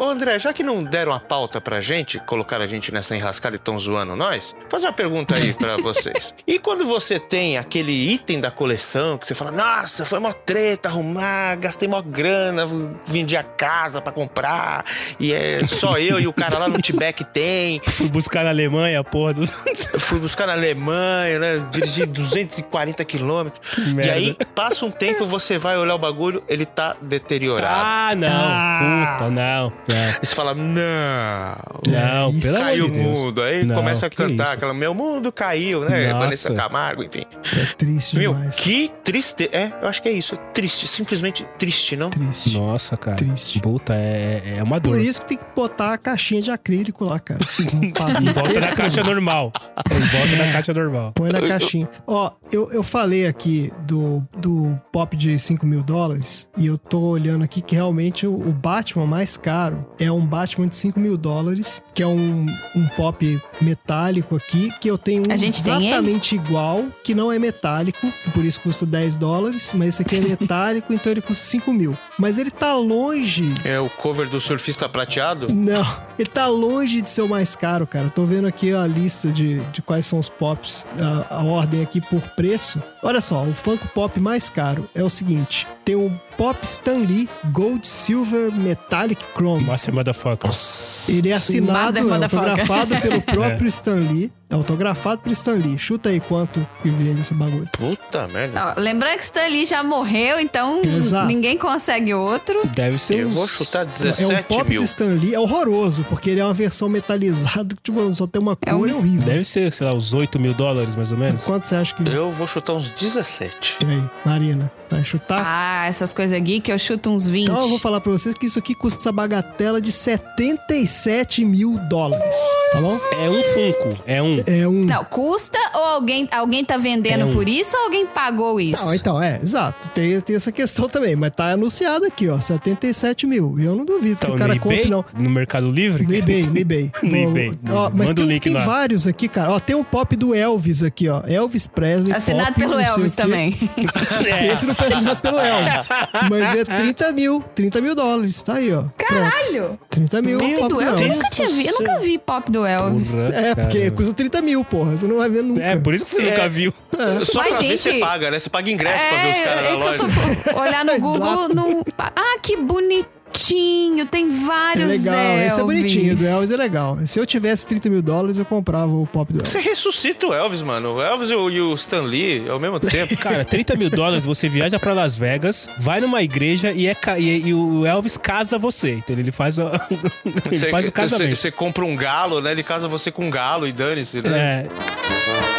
André, já que não deram a pauta pra gente, colocaram a gente nessa enrascada e tão zoando nós, fazer uma pergunta aí pra vocês. E quando você tem aquele item da coleção que você fala, nossa, foi uma treta arrumar, gastei mó grana, vendi a casa pra comprar, e é só eu e o cara lá no Tibete tem, Fui buscar na Alemanha, porra do. fui buscar na Alemanha, né? Dirigi 240 quilômetros. E aí, passa um tempo, você vai olhar o bagulho, ele tá deteriorado. Ah, não. Ah. Puta, não. Não. Aí você fala, não. Não, pelo amor Caiu de mundo. Aí Não, começa a cantar isso. aquela Meu Mundo Caiu, né? Nossa. Vanessa Camargo, enfim. É triste Meu, demais. que triste. É, eu acho que é isso. É triste. Simplesmente triste, não? Triste. Nossa, cara. Triste. Puta, é, é uma dor. Por isso que tem que botar a caixinha de acrílico lá, cara. Da Esse caixa normal. Volta da caixa normal. Põe na caixinha. Ó, eu, eu falei aqui do, do pop de 5 mil dólares e eu tô olhando aqui que realmente o, o Batman mais caro é um Batman de 5 mil dólares, que é um, um pop metálico aqui, que eu tenho um A gente tem exatamente igual, que não é metálico, que por isso custa 10 dólares, mas esse aqui é metálico, então ele custa 5 mil. Mas ele tá longe É o cover do surfista prateado? não, ele tá longe de ser o mais caro, cara. Eu tô vendo aqui a lista de, de quais são os pops, a, a ordem aqui por preço. Olha só, o Funko Pop mais caro é o seguinte: tem o Pop Stan Lee Gold Silver Metallic Chrome. Master Motherfucker. Ele é assinado, é autografado pelo próprio Stan Lee. É autografado pelo Stan Lee. Chuta aí quanto que vende esse bagulho. Puta merda. Ó, lembrando que o Stan Lee já morreu, então Exato. ninguém consegue outro. Deve ser Eu uns... vou chutar É 17 um pop mil. do Stan Lee, é horroroso, porque ele é uma versão metalizada que tipo, só tem uma É um cor, é, mis- horrível. Deve ser, sei lá, uns 8 mil dólares, mais ou menos. Quanto você acha que... Eu vou chutar uns 17. E aí, Marina, vai chutar? Ah, essas coisas geek, eu chuto uns 20. Então eu vou falar pra vocês que isso aqui custa bagatela de 77 mil dólares, tá bom? É um Funko. É um. É um... Não, custa ou alguém, alguém tá vendendo É um- por isso ou alguém pagou isso? Não, então, é, exato. Tem, tem essa questão também, mas tá anunciado aqui, ó, 77 mil. E eu não duvido que Então, o cara compre, eBay? não. No Mercado Livre? No eBay, no eBay. No eBay. Ó, mas Manda o tem, link tem lá. vários aqui, cara. Ó, tem um pop do Elvis aqui, ó. Elvis Presley. Assinado pop, pelo Elvis o também. É. Esse não foi assinado pelo Elvis. Mas é 30 mil. 30 mil dólares. Tá aí, ó. Caralho! 30 mil. Pop pop do Elvis? Eu nunca tinha vi, eu nunca vi pop do Elvis. Porra, É, porque cara. custa 30 mil, porra. Você não vai ver nunca. É, por isso que você É. nunca viu. Só Mas, pra ver gente- você paga, né? Você paga ingresso pra ver os caras É, é na isso que eu tô olhar no. Google. Não... Ah, que bonitinho! Tem É vários legal, Elvis. esse é bonitinho, do Elvis é legal. Se eu tivesse 30 mil dólares, eu comprava o pop do Elvis. Você ressuscita o Elvis, mano. O Elvis e o, e o Stan Lee ao mesmo tempo. Cara, 30 mil dólares, você viaja pra Las Vegas, vai numa igreja e, é, ca- e, e o Elvis casa você. Então ele faz, a- ele Você, faz o você, casamento. você compra um galo, né? Ele casa você com um galo e dane-se, né? É.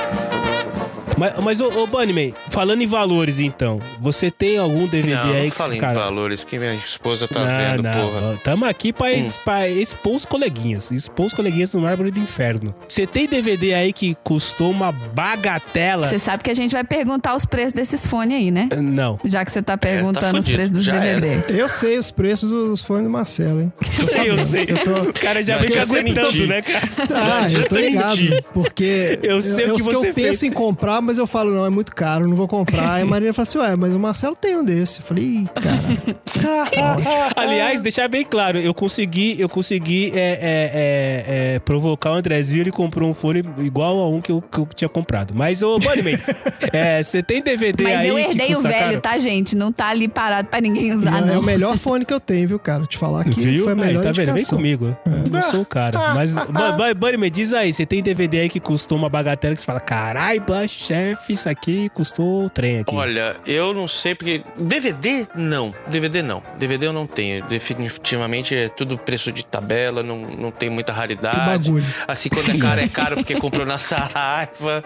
Mas, mas ô, ô Bunnyman, falando em valores então, você tem algum DVD Não, aí não que fala em cara... valores que minha esposa tá não, vendo, não, porra. Tamo aqui pra, es- pra expor os coleguinhas. Expor os coleguinhas no árvore do inferno. Você tem DVD aí que custou uma bagatela? Você sabe que a gente vai perguntar os preços desses fones aí, né? Não. Já que você tá perguntando os fudido. preços dos Já DVD. Eu sei os preços dos fones do Marcelo, hein? Eu sei. Eu tô- O cara já vem eu sei aguentando, né, cara? Ah, eu tô ligado. mentir. Porque Eu sei o que você eu penso fez. em comprar, mas eu falo, não, é muito caro, não vou comprar. Aí a Marina fala assim, ué, mas o Marcelo tem um desse. Eu falei, Ih, cara. Aliás, deixar bem claro, eu consegui, eu consegui é, é, é, é, provocar o Andrezinho, ele comprou um fone igual a um que eu, que eu tinha comprado. Mas, ô, Bunnyman, é, você tem DVD Mas aí eu que herdei o custa velho, caro? tá, gente? Não tá ali parado pra ninguém usar, é não. o melhor fone que eu tenho, viu, cara? Te falar que Viu? foi a Aí, melhor tá vendo? Vem comigo. Eu sou o cara. Mas, Bu- Bu- Bunny, me diz aí, você tem DVD aí que custou uma bagatela que você fala, carai, Blaché. Chefe, isso aqui custou o trem aqui. Olha, eu não sei porque. DVD, não. DVD não. DVD eu não tenho. Definitivamente é tudo preço de tabela, não, não tem muita raridade. Que bagulho. Assim, quando é caro, é caro porque comprou na Saraiva.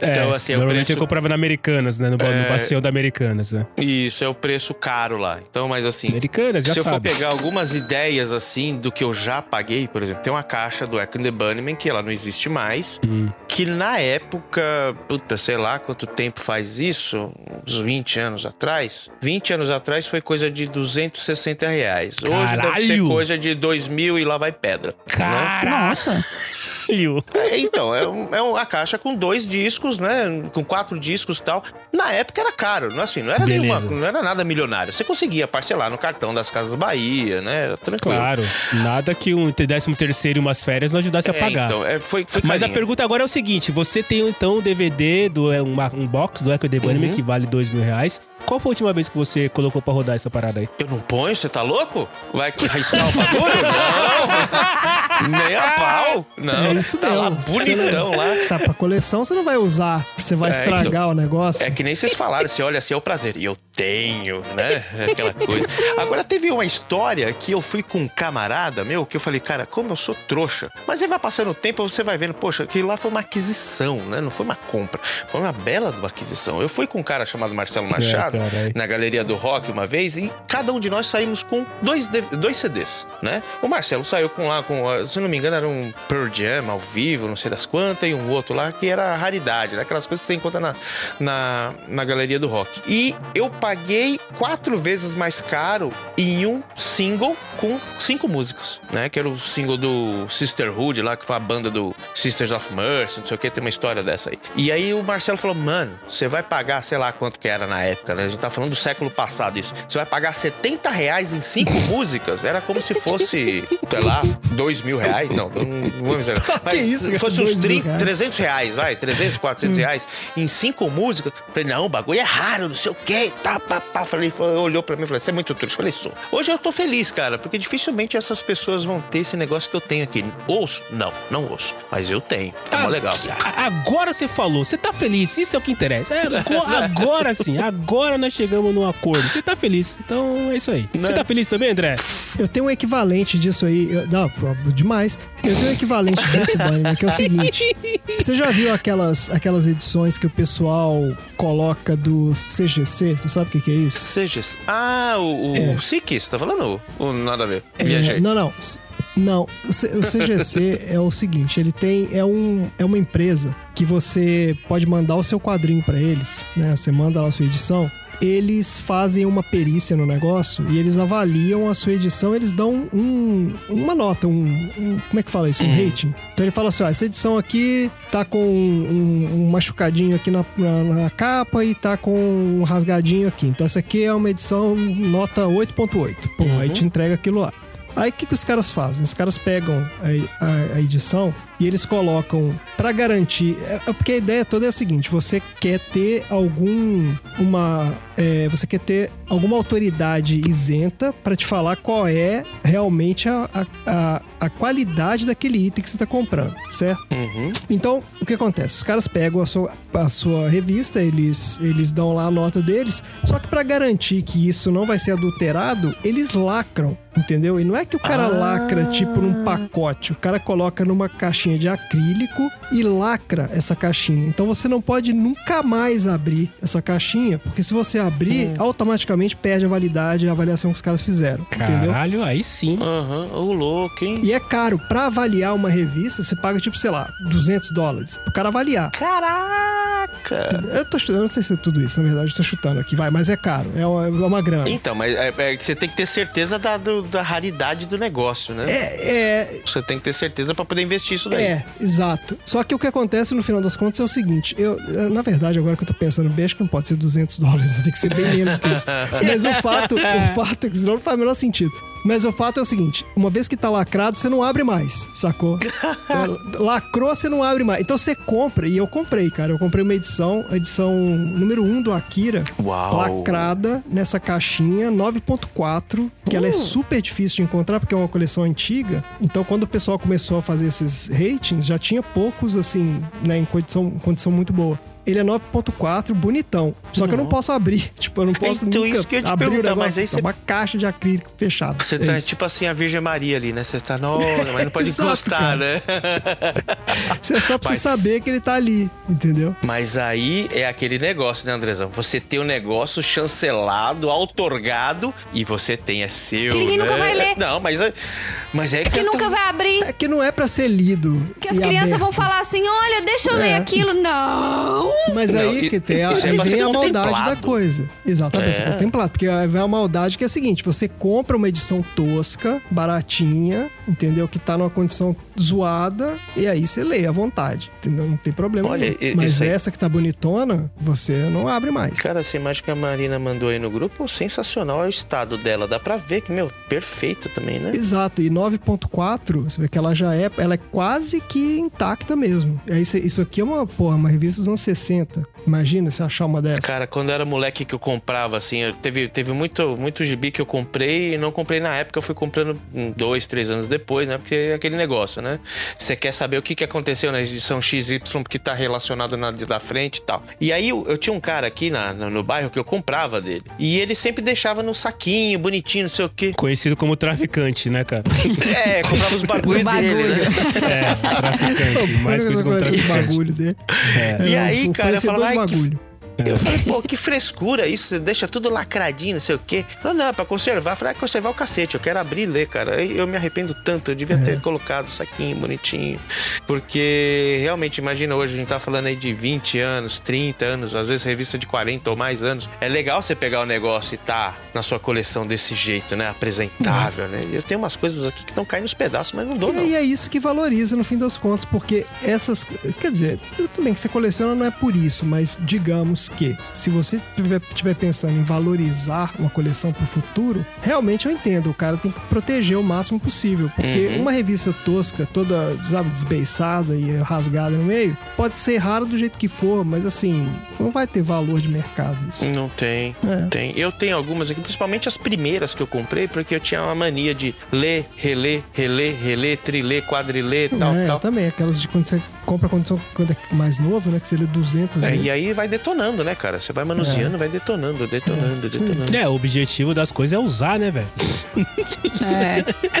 É, Então, assim, é o normalmente eu preço. comprava na Americanas, né? No, no passeio da Americanas, né? Isso, é o preço caro lá. Então, mas assim. Americanas, já Se eu for sabe. pegar algumas ideias assim do que eu já paguei, por exemplo, tem uma caixa do Echo and the Bunnymen que ela não existe mais, Hum. que na época, puta, sei lá quanto tempo faz isso, uns 20 anos atrás. 20 anos atrás foi coisa de 260 reais. Hoje deve ser Caralho! coisa de 2 mil e lá vai pedra. né? Caralho! É, então, é, um- é uma caixa com dois discos, né? Com quatro discos e tal. Na época era caro, não é assim, não era, nenhuma, não era nada milionário. Você conseguia parcelar no cartão das Casas Bahia, né? Era tranquilo. Claro, nada que um décimo terceiro e umas férias não ajudasse a É, pagar. então, é, foi, foi Mas a pergunta agora é o seguinte: você tem então o DVD do é, uma- um box do Echo The Bunnyman Uhum. que vale dois mil reais. Qual foi a última vez que você colocou pra rodar essa parada aí? Eu não ponho, você tá louco? Vai arriscar o bagulho? Não! Nem a pau! Não, É isso tá lá mesmo. bonitão lá. Tá, pra coleção você não vai usar, você vai É, estragar então. o negócio. É que nem vocês falaram, você olha assim, é o prazer. E eu tenho, né? Aquela coisa. Agora, teve uma história que eu fui com um camarada meu, que eu falei, cara, como eu sou trouxa. Mas aí vai passando o tempo, você vai vendo, poxa, aquilo lá foi uma aquisição, né? Não foi uma compra. Foi uma bela de uma aquisição. Eu fui com um cara chamado Marcelo Machado, na Galeria do Rock uma vez, e cada um de nós saímos com dois, dois CDs, né? O Marcelo saiu com lá, com, se não me engano, era um Pearl Jam ao vivo, não sei das quantas, e um outro lá que era raridade, né? Aquelas coisas que você encontra na, na, na Galeria do Rock. E eu paguei quatro vezes mais caro em um single com cinco músicas, né? Que era o single do Sisterhood lá, que foi a banda do Sisters of Mercy, não sei o que, tem uma história dessa aí. E aí o Marcelo falou, mano, você vai pagar, sei lá quanto que era na época, né? A gente tá falando do século passado isso. Você vai pagar 70 reais em cinco músicas? Era como se fosse, sei lá, dois mil reais. Não, não, não vou dizer. Mas isso, se cara? fosse uns Dois mil 30, reais? 300 reais, vai, 300, 400 reais em cinco músicas. Falei, não, o bagulho é raro, não sei o quê, tá, pá, pá. Falei, falou, olhou pra mim e falou, você é muito trouxa. Falei, sou. Hoje eu tô feliz, cara, porque dificilmente essas pessoas vão ter esse negócio que eu tenho aqui. Ouço? Não, não ouço. Mas eu tenho. É mó legal. A- Agora você falou, você tá feliz, isso é o que interessa. É, agora sim, agora nós chegamos num acordo. Você tá feliz, então é isso aí. Você Né? tá feliz também, André? Eu tenho um equivalente disso aí. eu- não, demais. Eu tenho um equivalente disso, Bunnyman, que é o seguinte. Você já viu aquelas, aquelas edições que o pessoal coloca do CGC? Você sabe o que, que é isso? Sejas. Ah, o, o Siki, você tá falando? Ou nada a ver? É, Viajei. não, não. Não, o CGC é o seguinte, ele tem é um é uma empresa que você pode mandar o seu quadrinho pra eles, né? Você manda lá a sua edição, eles fazem uma perícia no negócio e eles avaliam a sua edição, eles dão um, uma nota, um, um- como é que fala isso, um rating. Então ele fala assim, ó, essa edição aqui tá com um, um machucadinho aqui na, na, na capa e tá com um rasgadinho aqui. Então essa aqui é uma edição nota 8.8. Pum, aí te entrega aquilo lá. Aí o que, que os caras fazem? Os caras pegam a, a- a edição e eles colocam pra garantir. É, é porque a ideia toda é a seguinte: você quer ter algum. uma. é, você quer ter alguma autoridade isenta pra te falar qual é realmente a, a, a, qualidade daquele item que você tá comprando, certo? Uhum. Então, o que acontece? Os caras pegam a sua, a sua revista, eles, eles dão lá a nota deles, só que pra garantir que isso não vai ser adulterado, eles lacram, entendeu? E não é que o cara lacra tipo num pacote, o cara coloca numa caixinha de acrílico e lacra essa caixinha. Então você não pode nunca mais abrir essa caixinha, porque se você abrir, automaticamente perde a validade e a avaliação que os caras fizeram, entendeu? Caralho, aí sim. Aham, ô louco, hein? E é caro, pra avaliar uma revista, você paga tipo, sei lá, 200 dólares pro cara avaliar. Caraca! Eu tô chutando, eu não sei se é tudo isso, na verdade, eu tô chutando aqui, vai, mas é caro, é uma, é uma grana. Então, mas é, é que você tem que ter certeza da, do- da raridade do negócio, né? É, Você tem que ter certeza pra poder investir isso é, é, exato. Só que o que acontece no final das contas é o seguinte, eu, eu, na verdade, agora que eu tô pensando bem, acho que não pode ser 200 dólares, tem que ser bem menos que isso. Mas o fato, o fato é que senão não faz o menor sentido. Mas o fato é o seguinte: uma vez que tá lacrado, você não abre mais, sacou? É, Lacrou, você não abre mais. Então você compra, e eu comprei, cara. Eu comprei uma edição, a edição número 1 do Akira. Uau. Lacrada nessa caixinha 9.4, que ela é super difícil de encontrar porque é uma coleção antiga. Então, quando o pessoal começou a fazer esses ratings, já tinha poucos, assim, né, em condição, condição muito boa. Ele é 9.4, bonitão. Só que eu não posso abrir. Tipo, eu não posso Então, nunca isso que eu te abrir o negócio. mas aí É você- uma caixa de acrílico fechada. Você É tá isso. tipo assim a Virgem Maria ali, né? Você tá, não, mas não pode Exato, encostar, cara. né? Isso é só pra Mas- você saber que ele tá ali, entendeu? Mas aí é aquele negócio, né, Andrezão? Você tem o negócio chancelado, outorgado, e você tem, é seu. Que ninguém né? nunca vai ler. Não, mas é, mas é Que nunca vai abrir. É que não é pra ser lido. Que as crianças aberto. vão falar assim: olha, deixa eu ler É. aquilo. Não! Mas Não, aí e- que tem a, é aí vem a maldade da coisa. Exatamente, É. contemplado. Porque aí vem a maldade que é a seguinte: você compra uma edição tosca, baratinha, entendeu? Que tá numa condição zoada, e aí você lê à vontade. Entendeu? Não tem problema. Olha, e- Mas aí- essa que tá bonitona, você não abre mais. Cara, essa imagem que a Marina mandou aí no grupo, sensacional é o estado dela. Dá pra ver que, meu, perfeita também, né? Exato, e 9.4, você vê que ela já é, ela é quase que intacta mesmo. Aí, isso aqui é uma, porra, uma revista dos anos 60. Imagina se achar uma dessa. Cara, quando eu era moleque que eu comprava, assim, eu- teve, teve muito, muito gibi que eu comprei e não comprei na época, eu fui comprando dois, três anos depois, né? Porque é aquele negócio, né? Você quer saber o que, que aconteceu na edição XY que tá relacionado na da frente e tal. E aí eu, eu tinha um cara aqui na, no, no bairro que eu comprava dele. E ele sempre deixava no saquinho, bonitinho, não sei o quê. Conhecido como traficante, né, cara? É, comprava os bagulho O dele, bagulho. né? É, traficante. mais conhecido como esse traficante. bagulho dele. E É, aí, o cara, eu falava, ai, que. Eu falei, pô, que frescura isso, você deixa tudo lacradinho, não sei o quê. Não, não, é pra conservar. Eu falei, ah, conservar o cacete, eu quero abrir e ler, cara. Eu me arrependo tanto, eu devia É. ter colocado o saquinho bonitinho. Porque realmente, imagina hoje, a gente tá falando aí de 20 anos, 30 anos, às vezes revista de 40 ou mais anos. É legal você pegar o negócio e tá na sua coleção desse jeito, né? Apresentável, né? E eu tenho umas coisas aqui que estão caindo nos pedaços, mas não dou, não. E é isso que valoriza no fim das contas, porque essas. Quer dizer, tudo bem que você coleciona não é por isso, mas digamos que se você estiver tiver pensando em valorizar uma coleção pro futuro, realmente eu entendo, o cara tem que proteger o máximo possível. Porque Uhum. uma revista tosca, toda, sabe, desbeiçada e rasgada no meio, pode ser raro do jeito que for, mas assim, não vai ter valor de mercado isso. Não tem, É. tem. Eu tenho algumas aqui, principalmente as primeiras que eu comprei, porque eu tinha uma mania de ler, reler, reler, reler, triler, quadriler, tal, é, tal. também, aquelas de quando você compra quando, são- quando é mais novo, né? Que lê 200 É, vezes. e aí vai detonando, né, cara? Você vai manuseando, vai detonando, detonando, detonando. É, o objetivo das coisas é usar, né, velho?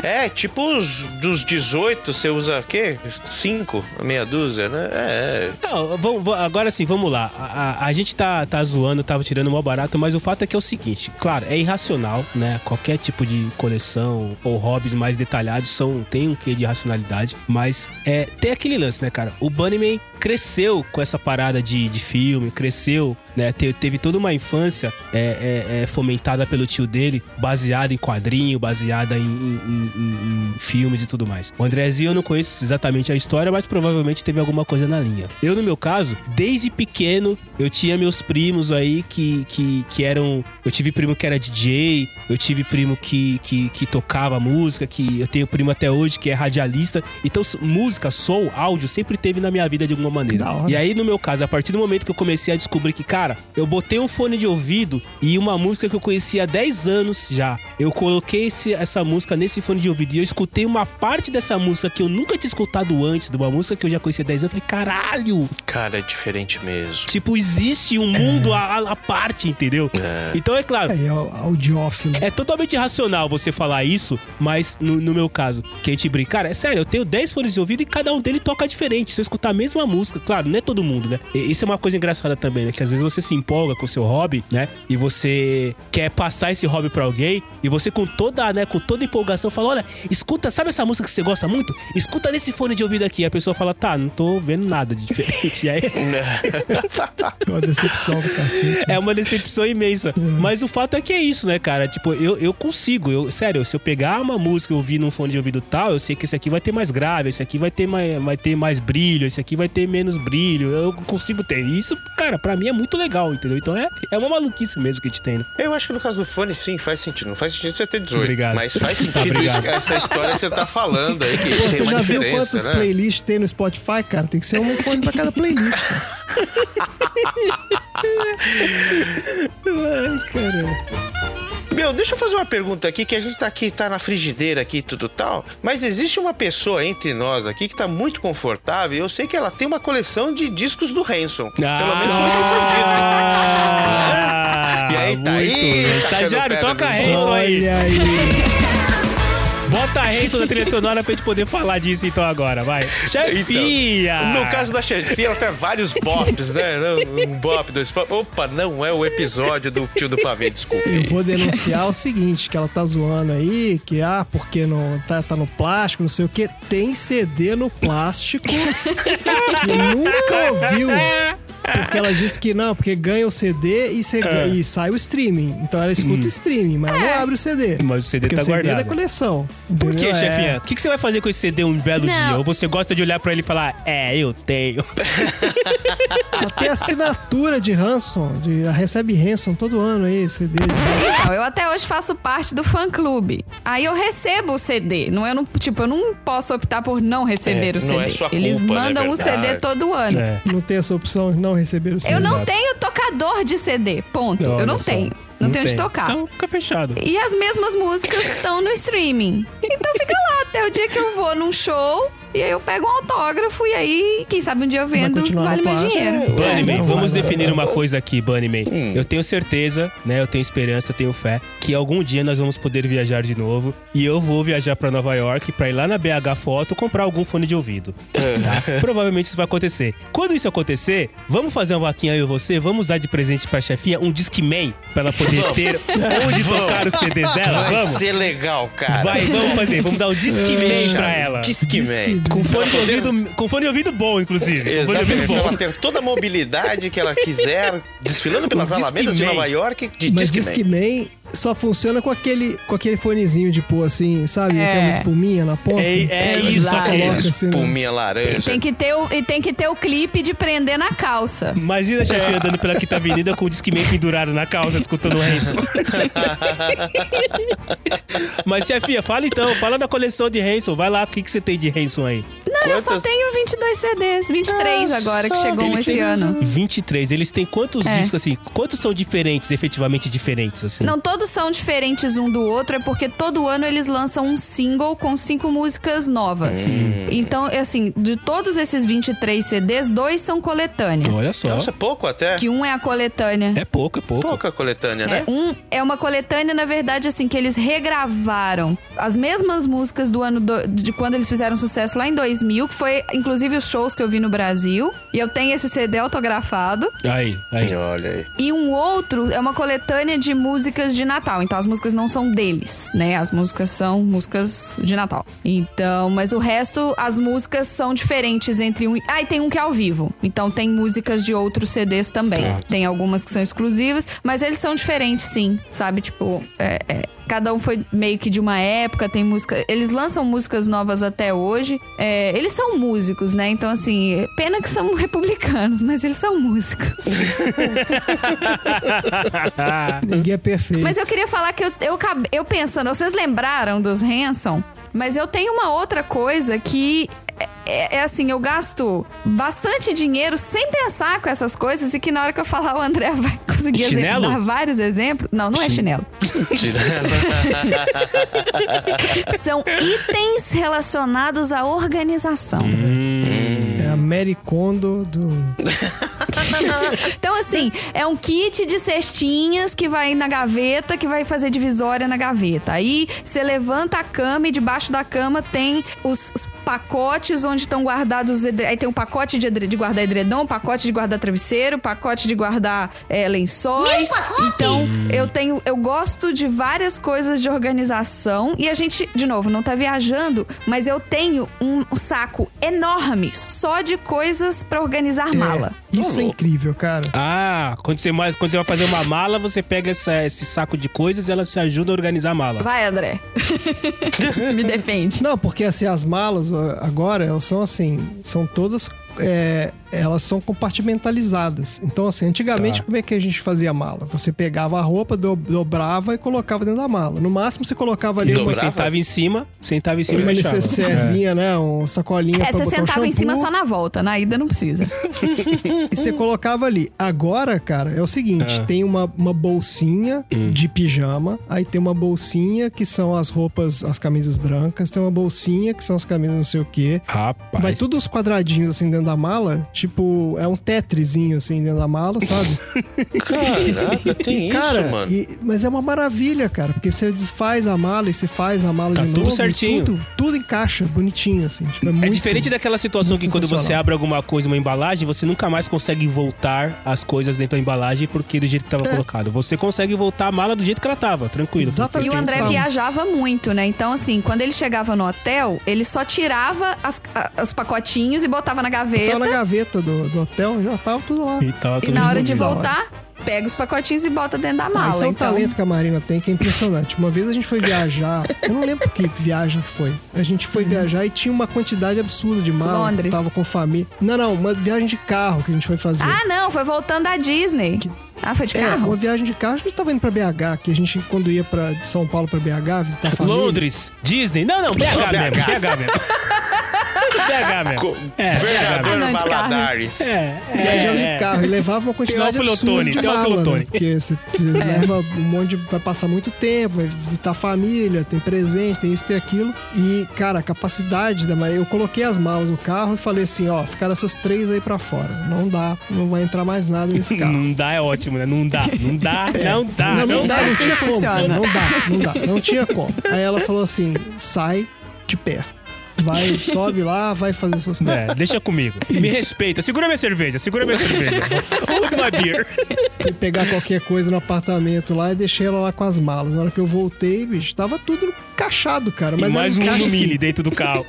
É. É, tipo os dos 18, você usa o quê? 5, meia dúzia, né? É, Não, vamos, vamos- agora sim, vamos lá. A, a- a gente tá, tá zoando, tava tirando mal barato, mas o fato é que é o seguinte: claro, é irracional, né? Qualquer tipo de coleção ou hobbies mais detalhados são, tem um quê de racionalidade, mas é, tem aquele lance, né, cara? O Bunnyman cresceu com essa parada de, de filme, cresceu, né? Te- teve toda uma infância é, é, é, fomentada pelo tio dele, baseada em quadrinho, baseada em, em- em- em- filmes e tudo mais. O Andrezinho eu não conheço exatamente a história, mas provavelmente teve alguma coisa na linha. Eu, no meu caso, desde pequeno, eu tinha meus primos aí que, que, que eram. Eu tive primo que era DJ, eu tive primo que, que, que tocava música, que eu tenho primo até hoje que é radialista. Então, música, som, áudio sempre teve na minha vida de alguma maneira. E aí, no meu caso, a partir do momento que eu comecei a descobrir que, cara, eu botei um fone de ouvido e uma música que eu conhecia há 10 anos já, eu coloquei esse- essa música nesse fone de ouvido e eu escutei uma parte dessa música que eu nunca tinha escutado antes, de uma música que eu já conhecia há 10 anos, eu falei, caralho! cara, é diferente mesmo. Tipo, existe um mundo à, à parte, entendeu? Então, é claro, É, é audiófilo. é totalmente irracional você falar isso, mas no, no meu caso, que a gente brinca, cara, é sério, eu tenho 10 fones de ouvido e cada um deles toca diferente. Se eu escutar a mesma música, claro, não é todo mundo, né? E Isso é uma coisa engraçada também, né? Que às vezes você se empolga com o seu hobby, né? E você quer passar esse hobby pra alguém e você com toda, né, com toda empolgação fala: "Olha, escuta, sabe essa música que você gosta muito? Escuta nesse fone de ouvido aqui". E a pessoa fala: "Tá, não tô vendo nada de diferente". E aí Uma decepção do cacete. é uma decepção imensa. Mas o fato é que é isso, né, cara? Tipo, eu, eu consigo. Eu, sério, se eu pegar uma música e ouvir num fone de ouvido tal, eu sei que esse aqui vai ter mais grave, esse aqui vai ter mais, vai ter mais brilho, esse aqui vai ter menos brilho. Eu consigo ter. E isso, cara, pra mim é muito legal, entendeu? Então é, é uma maluquice mesmo que a gente tem, né? Eu acho que no caso do fone, sim, faz sentido. Não faz sentido você ter 18. Obrigado. Mas faz Tá, sentido isso- essa história que você tá falando aí, que tem Você uma já viu quantas né? playlists tem no Spotify, cara? Tem que ser um fone pra cada playlist. Cara. Ai, caramba. Meu, deixa eu fazer uma pergunta aqui, que a gente tá aqui, tá na frigideira aqui e tudo tal, mas existe uma pessoa entre nós aqui que tá muito confortável e eu sei que ela tem uma coleção de discos do Hanson. Pelo menos foi o que foi dito. Ah, E aí, tá aí, Estagiário, toca Hanson aí. Olha aí. Bota Hanson na trilha sonora pra gente poder falar disso então agora, vai. Chefia! No caso da chefia, ela tem vários bops, né? Um bop, dois bop. Opa, não é o episódio do tio do pavê, desculpe. Eu vou denunciar o seguinte, que ela tá zoando aí, que ah, porque não tá, tá no plástico, não sei o que, tem CD no plástico que nunca ouviu. Porque ela disse que não, porque ganha o CD e, cê- É. e sai o streaming. Então ela escuta o streaming, mas não abre o CD. Mas o CD porque tá o CD é guardado. da coleção. Por que, entendeu? É. chefinha? O que, que você vai fazer com esse CD um belo Não. dia? Ou você gosta de olhar pra ele e falar, é, eu tenho. Ela tem assinatura de Hanson, de, ela recebe Hanson todo ano aí, CD. de. Então, eu até hoje faço parte do fã-clube. Aí eu recebo o CD. Não, eu não, tipo, eu não posso optar por não receber É, o CD. não é sua Eles culpa, mandam né, o CD todo ano. É. Não tem essa opção de não receber o CD. Eu não Exato. tenho tocador de CD, ponto. eu Olha não só. tenho. Não, tenho onde tem. tocar. Então fica fechado. E as mesmas músicas estão no streaming. Então fica lá até o dia que eu vou num show e aí eu pego um autógrafo e aí, quem sabe um dia eu vendo, vale plástico. dinheiro. Bunnyman, não vamos definir uma coisa aqui, Bunnyman. Hum. Eu tenho certeza, né? Eu tenho esperança, tenho fé, que algum dia nós vamos poder viajar de novo. E eu vou viajar pra Nova York pra ir lá na BH Foto comprar algum fone de ouvido. Tá? Provavelmente isso vai acontecer. Quando isso acontecer, vamos fazer uma vaquinha eu e você? Vamos dar de presente pra chefinha um Discman pra ela poder ter onde tocar os CDs dela? Vai Vamos? ser legal, cara. Vai, vamos fazer. Vamos dar um Discman pra ela. Discman. Com fone de ouvido, com fone de ouvido bom, inclusive. Exatamente, pra bom. ela ter toda a mobilidade que ela quiser, desfilando pelas alamedas de. Nova York, de Mas Discman. Discman só funciona com aquele, com aquele fonezinho de pôr assim, sabe? É. Que é uma espuminha na ponta. É, é isso aqui. Coloca assim, né? Espuminha laranja. Tem que ter o, e tem que ter o clipe de prender na calça. Imagina a chefinha andando pela quinta avenida com o Discman pendurado na calça, escutando o Hanson. Mas, chefinha, fala então, fala da coleção de Hanson. Vai lá, o que, que você tem de Hanson aí? Não, eu só tenho 22 CDs, 23 agora que chegou um esse têm ano. 23. Eles têm quantos É. discos, assim? Quantos são diferentes, efetivamente diferentes, assim? Não todos são diferentes um do outro, é porque todo ano eles lançam um single com cinco músicas novas. Então, é assim, de todos esses 23 CDs, dois são coletânea. Olha só. Nossa, é pouco até. Que um é a coletânea. É pouco, é pouco. Pouca coletânea, né? É, um é uma coletânea, na verdade, assim, que eles regravaram as mesmas músicas do ano do- de quando eles fizeram sucesso lá em 2000, que foi inclusive os shows que eu vi no Brasil. E eu tenho esse CD autografado. Aí, aí. Olha aí. E um outro é uma coletânea de músicas de Natal. Então as músicas não são deles, né? As músicas são músicas de Natal. Então, mas o resto, as músicas são diferentes entre um. Ah, e tem um que é ao vivo. Então tem músicas de outros CDs também. Tem algumas que são exclusivas, mas eles são diferentes, sim. Sabe? Tipo, é- é, Cada um foi meio que de uma época, tem música. Eles lançam músicas novas até hoje. É, eles são músicos, né? Então, assim, pena que são republicanos, mas eles são músicos. Ninguém é perfeito. Mas eu queria falar que eu, eu, eu pensando, vocês lembraram dos Hanson? Mas eu tenho uma outra coisa que é, é- assim, eu gasto bastante dinheiro sem pensar com essas coisas e que na hora que eu falar o André vai conseguir Chinelo? dar vários exemplos. Não, não é chinelo. São itens relacionados à organização. A Mary Kondo do. Então, assim, é um kit de cestinhas que vai na gaveta, que vai fazer divisória na gaveta. Aí você levanta a cama e debaixo da cama tem os, os pacotes onde estão guardados os edre... Aí tem um pacote de, edre- de guardar edredom, pacote de guardar travesseiro, pacote de guardar é, lençóis. Então, eu tenho. Eu gosto de várias coisas de organização. E a gente, de novo, não tá viajando, mas eu tenho um saco enorme só de coisas pra organizar mala. É, isso é incrível, cara. Ah, quando você, mais, quando você vai fazer uma mala, você pega essa- esse saco de coisas e ela te ajuda a organizar a mala. Vai, André. Me defende. Não, porque assim, as malas agora, elas são assim, são todas é, elas são compartimentalizadas. Então, assim, antigamente, Tá. como é que a gente fazia mala? Você pegava a roupa, do- dobrava e colocava dentro da mala. No máximo, você colocava ali uma, Depois Dobrava? sentava em cima, sentava em cima uma e necessairezinha, né? Um sacolinha É, pra você botar sentava em cima só na volta, na ida não precisa. E você colocava ali. Agora, cara, é o seguinte: Ah. tem uma, uma bolsinha Hum. de pijama, aí tem uma bolsinha que são as roupas, as camisas brancas, tem uma bolsinha que são as camisas não sei o quê. Rapaz. Vai tudo os quadradinhos assim dentro da mala, tipo, é um tetrizinho assim dentro da mala, sabe? Caraca, tem e, cara, isso, mano. e- mas é uma maravilha, cara, porque você desfaz a mala e você faz a mala Tá de tudo novo. certinho. Tudo, tudo encaixa bonitinho, assim. Tipo, é, É muito, diferente daquela situação que quando você abre alguma coisa, uma embalagem, você nunca mais consegue voltar as coisas dentro da embalagem porque do jeito que tava É. colocado. Você consegue voltar a mala do jeito que ela tava, tranquilo. Exatamente. E o André Então, viajava muito, né? Então, assim, quando ele chegava no hotel, ele só tirava as- a- os pacotinhos e botava na gaveta. Tava na gaveta do, do hotel, já tava tudo lá. E, tava E na hora de voltar, pega os pacotinhos e bota dentro da Ah, mala. isso é um então, talento que a Marina tem que é impressionante. Uma vez a gente foi viajar, eu não lembro que viagem que foi. A gente foi viajar e tinha uma quantidade absurda de mala. Londres. Tava com família. Não, não, uma viagem de carro que a gente foi fazer. Ah, não, foi voltando da Disney. Ah, foi de É, carro? uma viagem de carro, a gente tava indo pra BH, que a gente, quando ia pra de São Paulo pra BH visitar a família. Londres, Disney. Não, não, BH. BH mesmo. BH mesmo. Co- É, Governador Ah, não, carro. Valadares. É, Viajando é, de carro e levava uma quantidade Teófilo de Teófilo mala, né? Porque você É. leva um monte de... Vai passar muito tempo, vai visitar a família, tem presente, tem isso, tem aquilo. E, cara, a capacidade da Maria... Eu coloquei as malas no carro e falei assim, ó, ficaram essas três aí pra fora. Não dá, não vai entrar mais nada nesse carro. Não dá é ótimo, né? Não dá, não dá, não dá, não, não dá, não assim tinha como. funciona. Não dá, não dá, não tinha como. Aí ela falou assim, sai de perto. Vai, sobe lá, vai fazer suas coisas. É, deixa comigo. Me Isso. respeita. Segura minha cerveja, segura minha cerveja. Hold my beer. Fui pegar qualquer coisa no apartamento lá e deixei ela lá com as malas. Na hora que eu voltei, bicho, tava tudo encaixado, cara. Mas e mais um no mini assim, dentro do carro.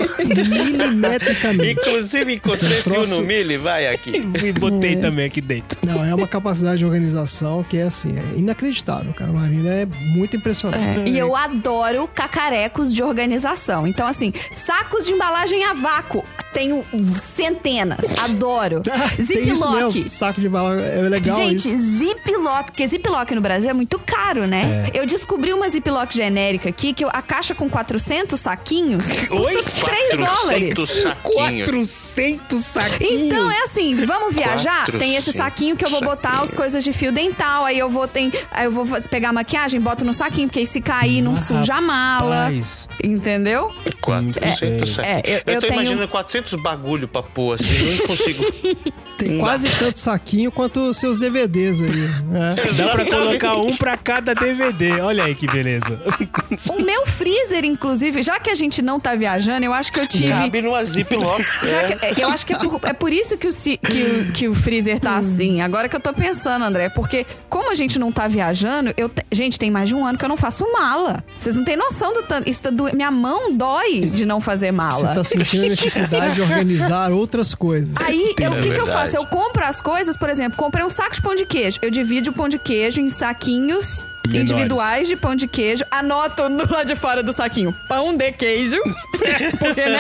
milimetricamente. Inclusive, encontrei Esse troço- no Mille, vai aqui. E botei também aqui dentro. Não, é uma capacidade de organização que é assim, é inacreditável, cara. A Marina é muito impressionante. É, E eu adoro cacarecos de organização. Então, assim, sacos de embalagem a vácuo. Tenho centenas. Adoro. Mesmo, Ziplock. saco de bala, é legal Gente, isso. ziplock, porque ziplock no Brasil é muito caro, né? Eu descobri uma ziplock genérica aqui, que eu- a caixa com 400 saquinhos custa Oi? 3 dólares. 400 saquinhos. 400 saquinhos. Então é assim, vamos viajar? Tem esse 400 saquinho que eu vou botar as coisas de fio dental, aí eu vou tem, aí eu vou pegar a maquiagem, boto no saquinho, porque aí se cair não Ah, suja a mala. Entendeu? 400 É, saquinhos. eu- eu, eu tô tenho- imaginando 400 bagulho pra pôr assim, não consigo. Tem quase tanto saquinho quanto os seus DVDs aí. né? Dá pra colocar um pra cada DVD. Olha aí que beleza. O meu freezer, inclusive, já que a gente não tá viajando, eu acho que eu tive. Cabe numa ziplock. Já É. que- eu acho que é por, é por isso que o, que, o, que o freezer tá assim. Agora que eu tô pensando, André, porque como a gente não tá viajando, eu te- gente, tem mais de um ano que eu não faço mala. Vocês não têm noção do tanto. Isso tá do- minha mão dói de não fazer Você mala. tá sentindo a necessidade de organizar outras coisas. Aí, eu- o que, que eu faço? Eu compro as coisas, por exemplo, comprei um saco de pão de queijo. Eu divido o pão de queijo em saquinhos Menores. individuais de pão de queijo. Anoto no lado de fora do saquinho pão de queijo. Porque, né?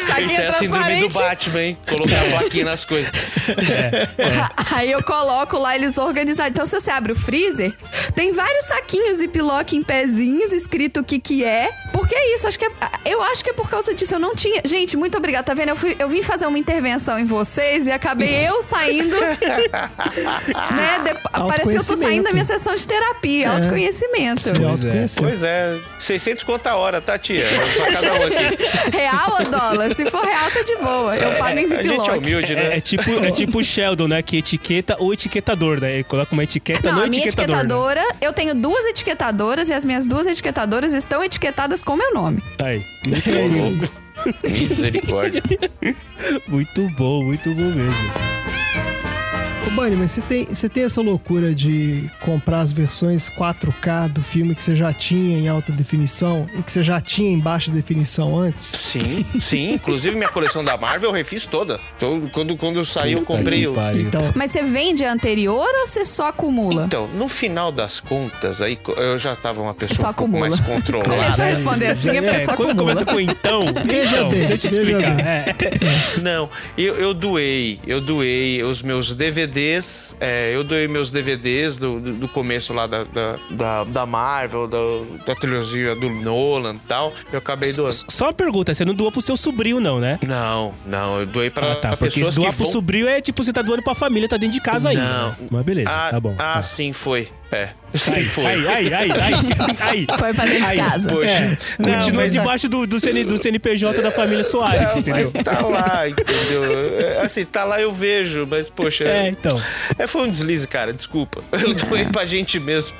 Saquinho Isso é síndrome do transparente. Batman, hein? Colocar a plaquinha nas coisas. Aí eu coloco lá eles organizados. Então, se você abre o freezer, tem vários saquinhos e piloca em pezinhos, escrito o que que é. Porque é isso, acho que é, eu acho que é por causa disso. Eu não tinha. Gente, muito obrigada. Tá vendo? Eu, fui, eu vim fazer uma intervenção em vocês e acabei eu saindo. né? De, parece que eu tô saindo da minha sessão de terapia, autoconhecimento. Se Pois é. autoconhecer. Pois é, 600 conto a hora, tá, tia? Pra cada um aqui. Real ou dólar? Se for real, tá de boa. Eu pago em gente é ziplock. humilde, É, né? é tipo, é tipo o Sheldon, né? Que etiqueta ou etiquetador, né? Ele coloca uma etiqueta Não, no a minha etiquetador. né? etiquetadora, eu tenho duas etiquetadoras e as minhas duas etiquetadoras estão etiquetadas com meu nome. Aí. Misericórdia. Muito bom, muito bom mesmo. Ô, Bunny, mas você tem, você tem essa loucura de comprar as versões 4K do filme que você já tinha em alta definição e que você já tinha em baixa definição antes? Sim, sim. Inclusive minha coleção da Marvel eu refiz toda. Então, quando, quando saiu, eu Puta comprei que o. Então, Mas você vende a anterior ou você só acumula? Então, no final das contas, aí eu já tava uma pessoa Só um pouco acumula. mais controlada. Começou a responder assim, a É, pessoa quando acumula. começa com então, Veja então, deixa eu te explicar. É. Não, eu, eu doei, eu doei os meus DVDs, é, eu doei meus DVDs do, do, do começo lá da, da, da, da Marvel, da, da trilogia do Nolan e tal, eu acabei doando. Só uma pergunta, você não doou pro seu sobrinho, não, né? Não, não, eu doei pra, Ah, tá. pra Porque se pessoas doar que pro vão... sobrinho é tipo, você tá doando pra família, tá dentro de casa ainda. Não. né? Mas beleza, Ah, tá bom. ah tá. sim, foi. É, Aí, foi. aí, aí, aí, aí, aí. Foi pra dentro de casa. Poxa. É, Não, continua debaixo do, do, CN, do CNPJ da família Soares, Não, entendeu? tá lá, entendeu? É, Assim, tá lá eu vejo, mas poxa. É, então. É, foi um deslize, cara, desculpa. Eu doei pra gente mesmo.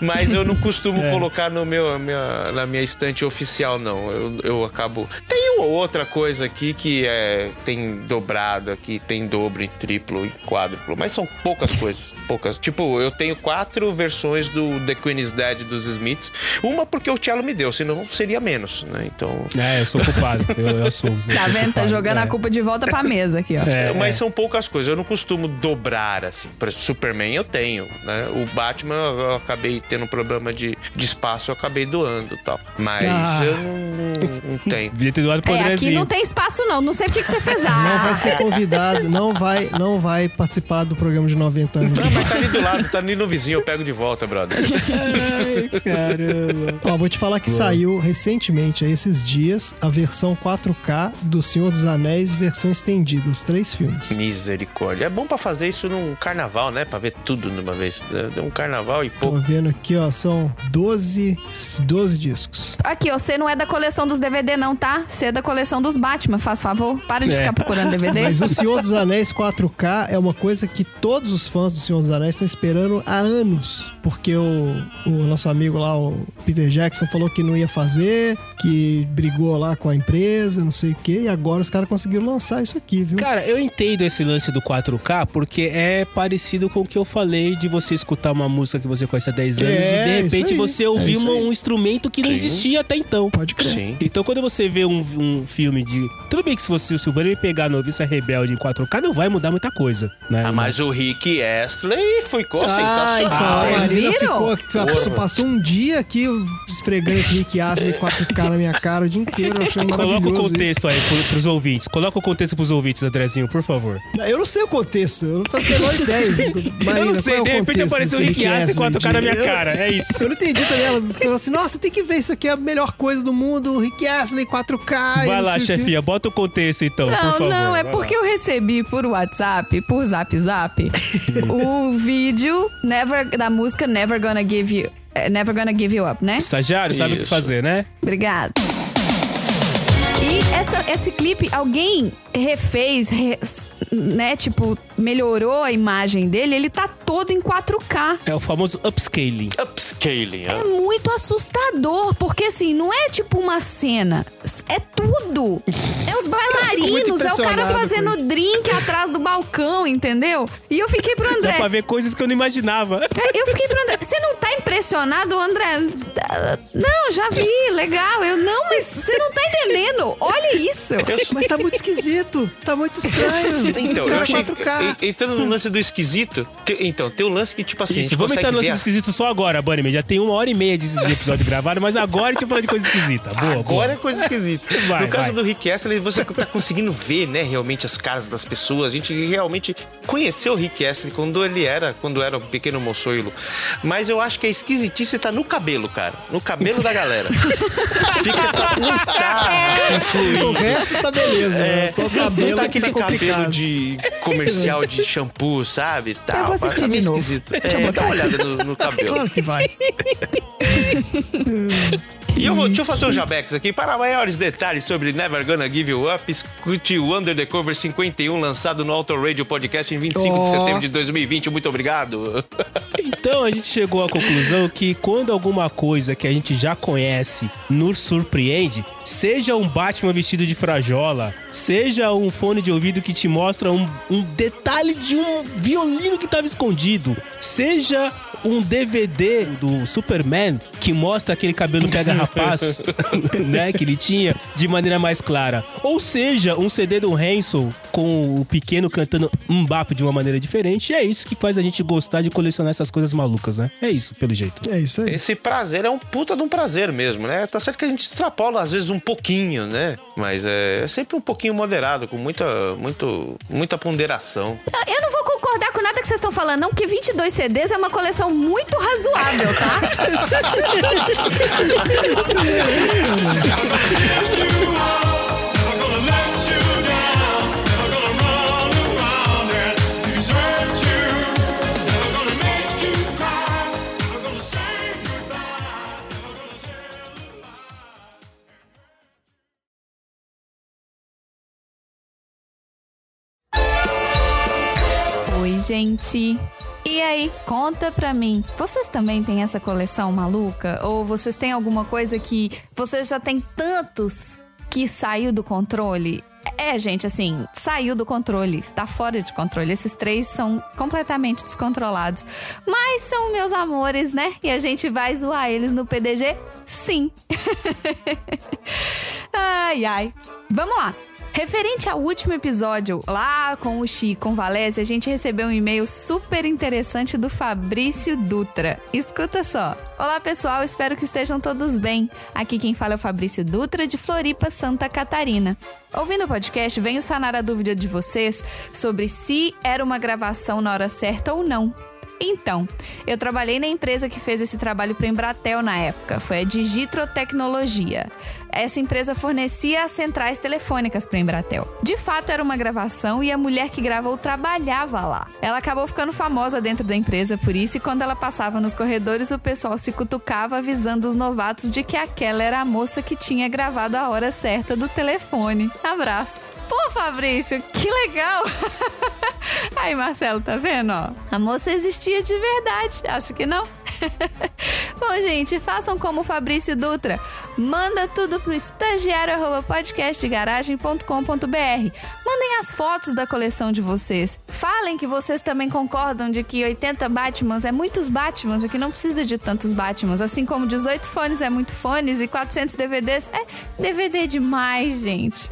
Mas eu não costumo É. colocar no meu, minha- na minha estante oficial, não. Eu, eu acabo. Tem uma outra coisa aqui que é, tem dobrado aqui, tem dobro e triplo e quádruplo. Mas são poucas coisas. Poucas. Tipo, eu tenho quatro versões do The Queen is Dead dos Smiths. Uma porque o Cello me deu, senão seria menos, né? Então. É, eu sou culpado, eu, eu assumo. eu Tá vendo? Tá jogando é. a culpa de volta pra mesa aqui, ó. É, Mas é. são poucas coisas. Eu não costumo dobrar, assim. Por exemplo, Superman eu tenho, né? O Batman eu acabei tendo um problema de, de espaço, eu acabei doando e tal. Mas Ah. eu não, não, não tenho. Devia ter doado pro É, aqui não tem espaço não. Não sei por que que você fez. Ah, não vai ser convidado, não vai, não vai participar do programa de 90 anos. Não, mas tá ali do lado, tá ali no vizinho, eu pego de volta, brother. Ai, caramba. Ó, vou te falar que saiu recentemente, aí, esses dias, a versão 4K do Senhor dos Anéis, versão estendida, os três filmes. Misericórdia. É bom pra fazer isso num carnaval, né? Pra ver tudo numa vez. É um carnaval e Tô pouco. vendo aqui, ó, são 12, 12 discos. Aqui, ó, você não é da coleção dos DVD não, tá? Você é da coleção dos Batman, faz favor. Para de É. ficar procurando DVD. Mas o Senhor dos Anéis 4K é uma coisa que todos os fãs do Senhor dos Anéis estão esperando há anos. Porque o, o nosso amigo lá, o Peter Jackson, falou que não ia fazer, que brigou lá com a empresa, não sei o quê, e agora os caras conseguiram lançar isso aqui, viu? Cara, eu entendo esse lance do 4K porque é parecido com o que eu falei de você escutar uma música que você conhece há 10 anos É, e de repente você É uma- aí. um instrumento que não Sim. existia até então. Pode crer. Sim. Então quando você vê um, um filme de. Tudo bem que se você, se o Bunny pegar Noviça Rebelde em 4K, não vai mudar muita coisa, né? Ah, mas o Rick Astley ficou Ah, sensacional. então, Vocês Marina viram? ficou, passou, passou um dia aqui esfregando esse Rick Astley 4K na minha cara o dia inteiro, achando Coloca o contexto aí pro, pros ouvintes. Coloca o contexto pros ouvintes, Andrezinho, por favor. isso. Eu não sei o contexto, eu não faço a menor ideia. Marina, eu não sei, é de repente apareceu o Rick Astley 4K na minha Eu- cara. É isso. Eu não entendi também. Ela falou assim: nossa, tem que ver isso aqui, é a melhor coisa do mundo. o Rick Astley 4K. e Vai não lá, sei o quê. chefia, bota o contexto então, por Não, favor. não, é porque lá. eu recebi por WhatsApp, por Zap Zap, o vídeo Never, da música Never Gonna Give You, eh, Never Gonna Give You Up, né? Estagiário, sabe o que fazer, né? Obrigada. E essa, esse clipe, alguém refez, re- né? Tipo, melhorou a imagem dele. Ele tá todo em 4K. É o famoso upscaling. Upscaling. É ah. muito assustador, porque assim, não é tipo uma cena, é tudo. É os bailarinos, é o cara fazendo drink atrás do balcão, entendeu? E eu fiquei pro Dá André. pra ver coisas que eu não imaginava. É, Eu fiquei pro André. Você não tá impressionado, André? Não, já vi, legal. Eu não, mas você não tá entendendo. Olha isso. Mas tá muito esquisito. Tá muito estranho. Então, o eu cara achei. 4K. Entrando no lance do esquisito. te- então, tem o lance que, tipo assim, a Isso, gente vamos entrar no ver lance a- esquisito só agora, Bunnyman. Já tem uma hora e meia de episódio gravado, mas agora a gente vai falar de coisa esquisita. Boa, Agora boa. é coisa esquisita. Vai, no caso vai. do Rick Astley, você tá conseguindo ver, né, realmente as caras das pessoas. A gente realmente conheceu o Rick Astley quando ele era, quando era um pequeno moçoilo. Mas eu acho que a esquisitice tá no cabelo, cara. No cabelo da galera. Fica, tá, não tá assim, O resto tá beleza. né? Só o cabelo não tá que aquele tá cabelo complicado. de comercial de shampoo, sabe? Tal. Eu vou assistir Tá de novo. esquisito. Deixa eu É, botar dá uma olhada no, no cabelo. Claro que vai. E eu vou, deixa eu fazer um jabex aqui. Para maiores detalhes sobre Never Gonna Give You Up, escute o Under the Cover 51, lançado no Auto Radio Podcast em 25 de Ó. setembro de 2020. Muito obrigado. Então a gente chegou à conclusão que quando alguma coisa que a gente já conhece nos surpreende, seja um Batman vestido de frajola, seja um fone de ouvido que te mostra um, um detalhe de um violino que estava escondido, seja um DVD do Superman que mostra aquele cabelo pega rapaz, né, que ele tinha de maneira mais clara, ou seja, um CD do Hansel com o pequeno cantando Mbappe de uma maneira diferente, e é isso que faz a gente gostar de colecionar essas coisas malucas, né? É isso, pelo jeito. É isso aí. Esse prazer é um puta de um prazer mesmo, né? Tá certo que a gente extrapola às vezes um pouquinho, né? Mas é sempre um pouquinho moderado, com muita, muito, muita ponderação. Eu não vou concordar com nada que vocês estão falando, não, porque 22 CDs é uma coleção muito razoável, tá? Gente. E aí, conta pra mim. Vocês também têm essa coleção maluca? Ou vocês têm alguma coisa que vocês já têm tantos que saiu do controle? É, gente, assim, saiu do controle, tá fora de controle. Esses três são completamente descontrolados. Mas são meus amores, né? E a gente vai zoar eles no PDG? Sim. ai, ai. Vamos lá. Referente ao último episódio, lá com o Chi, com Valézia, a gente recebeu um e-mail super interessante do Fabrício Dutra. Escuta só. Olá, pessoal, espero que estejam todos bem. Aqui quem fala é o Fabrício Dutra, de Floripa, Santa Catarina. Ouvindo o podcast, venho sanar a dúvida de vocês sobre se era uma gravação na hora certa ou não. Então, eu trabalhei na empresa que fez esse trabalho para Embratel na época, foi a Digitro Tecnologia. Essa empresa fornecia as centrais telefônicas para Embratel. De fato, era uma gravação e a mulher que gravou trabalhava lá. Ela acabou ficando famosa dentro da empresa por isso e quando ela passava nos corredores, o pessoal se cutucava avisando os novatos de que aquela era a moça que tinha gravado a hora certa do telefone. Abraços. Pô, Fabrício, que legal! Aí, Marcelo, tá vendo, ó? A moça existia de verdade. Acho que não. Bom, gente, façam como o Fabrício Dutra. Manda tudo pro estagiário@podcastgaragem.com.br. Mandem as fotos da coleção de vocês. Falem que vocês também concordam de que 80 Batmans é muitos Batmans e que não precisa de tantos Batmans, assim como 18 fones é muito fones e 400 DVDs é DVD demais, gente.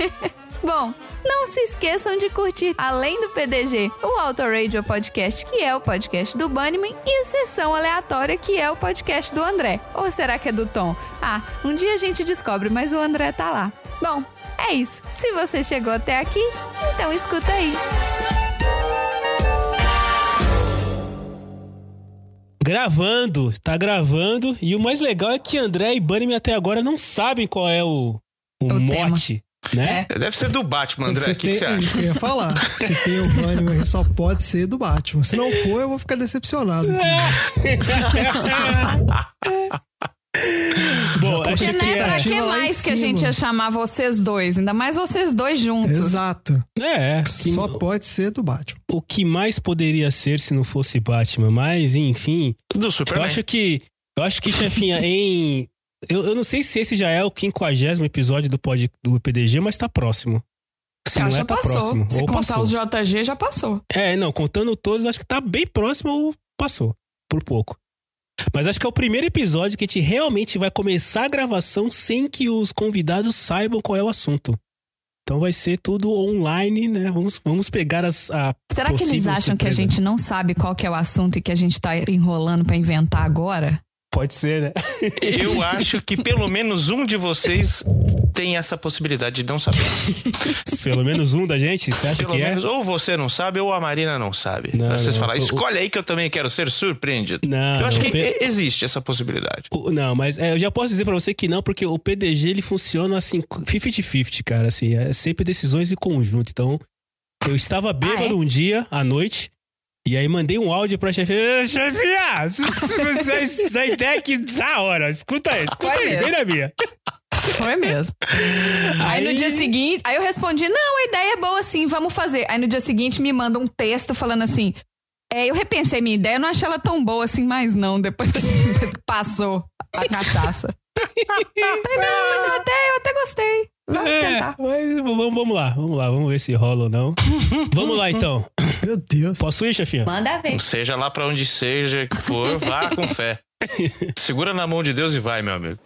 Bom, não se esqueçam de curtir, além do PDG, o Auto Radio Podcast, que é o podcast do Bunnyman, e o Sessão Aleatória, que é o podcast do André. Ou será que é do Tom? Ah, um dia a gente descobre, mas o André tá lá. Bom, é isso. Se você chegou até aqui, então escuta aí. Gravando, tá gravando. E o mais legal é que André e Bunny até agora não sabem qual é o, o, O mote, né? Deve ser do Batman, André. O que, que você acha? Eu ia falar. Se tem o Bunnyman, só pode ser do Batman. Se não for, eu vou ficar decepcionado. Bom, Porque, né, pra é, que mais que a gente ia chamar vocês dois? Ainda mais vocês dois juntos. Exato. é que- Só pode ser do Batman. o que mais poderia ser se não fosse Batman, mas enfim, Do eu Superman. acho que eu acho que chefinha em eu, eu não sei se esse já é o 50 episódio do pod, do PDG, mas tá próximo. Se não já é, tá passou. próximo. Se ou contar passou. os JG, já passou. É, não, contando todos, acho que tá bem próximo ou passou. Por pouco. Mas acho que é o primeiro episódio que a gente realmente vai começar a gravação sem que os convidados saibam qual é o assunto. Então vai ser tudo online, né? Vamos, vamos pegar as. A Será que eles acham que a surpresa. gente não sabe qual que é o assunto e que a gente tá enrolando pra inventar agora? Pode ser, né? Eu acho que pelo menos um de vocês tem essa possibilidade de não saber. Pelo menos um da gente, você acha Pelo que é? menos, ou você não sabe, ou a Marina não sabe. Não, vocês não. falam, O- escolhe aí que eu também quero ser surpreendido. Não, eu acho que existe essa possibilidade. O- Não, mas é, eu já posso dizer pra você que não, porque o PDG ele funciona assim, 50-50, cara. Assim, é sempre decisões em conjunto. Então, eu estava bêbado Ah, é? um dia à noite E aí mandei um áudio pra chefia. Chefia, essa ideia aqui da hora. Escuta aí, escuta Foi aí, mesmo. vem na minha. Foi mesmo. Aí, no Aí- dia seguinte, aí eu respondi: não, a ideia é boa sim, vamos fazer. Aí no dia seguinte me manda um texto falando assim. É, eu repensei minha ideia, eu não achei ela tão boa assim mais não, depois que que passou a cachaça. Não, mas eu até, eu até gostei. Vamos É, tentar. mas vamos, vamos lá, vamos lá, vamos ver se rola ou não. vamos lá então. Meu Deus. Posso ir, chefinha? Manda ver. Seja lá pra onde seja que for, vá com fé. Segura na mão de Deus e vai, meu amigo.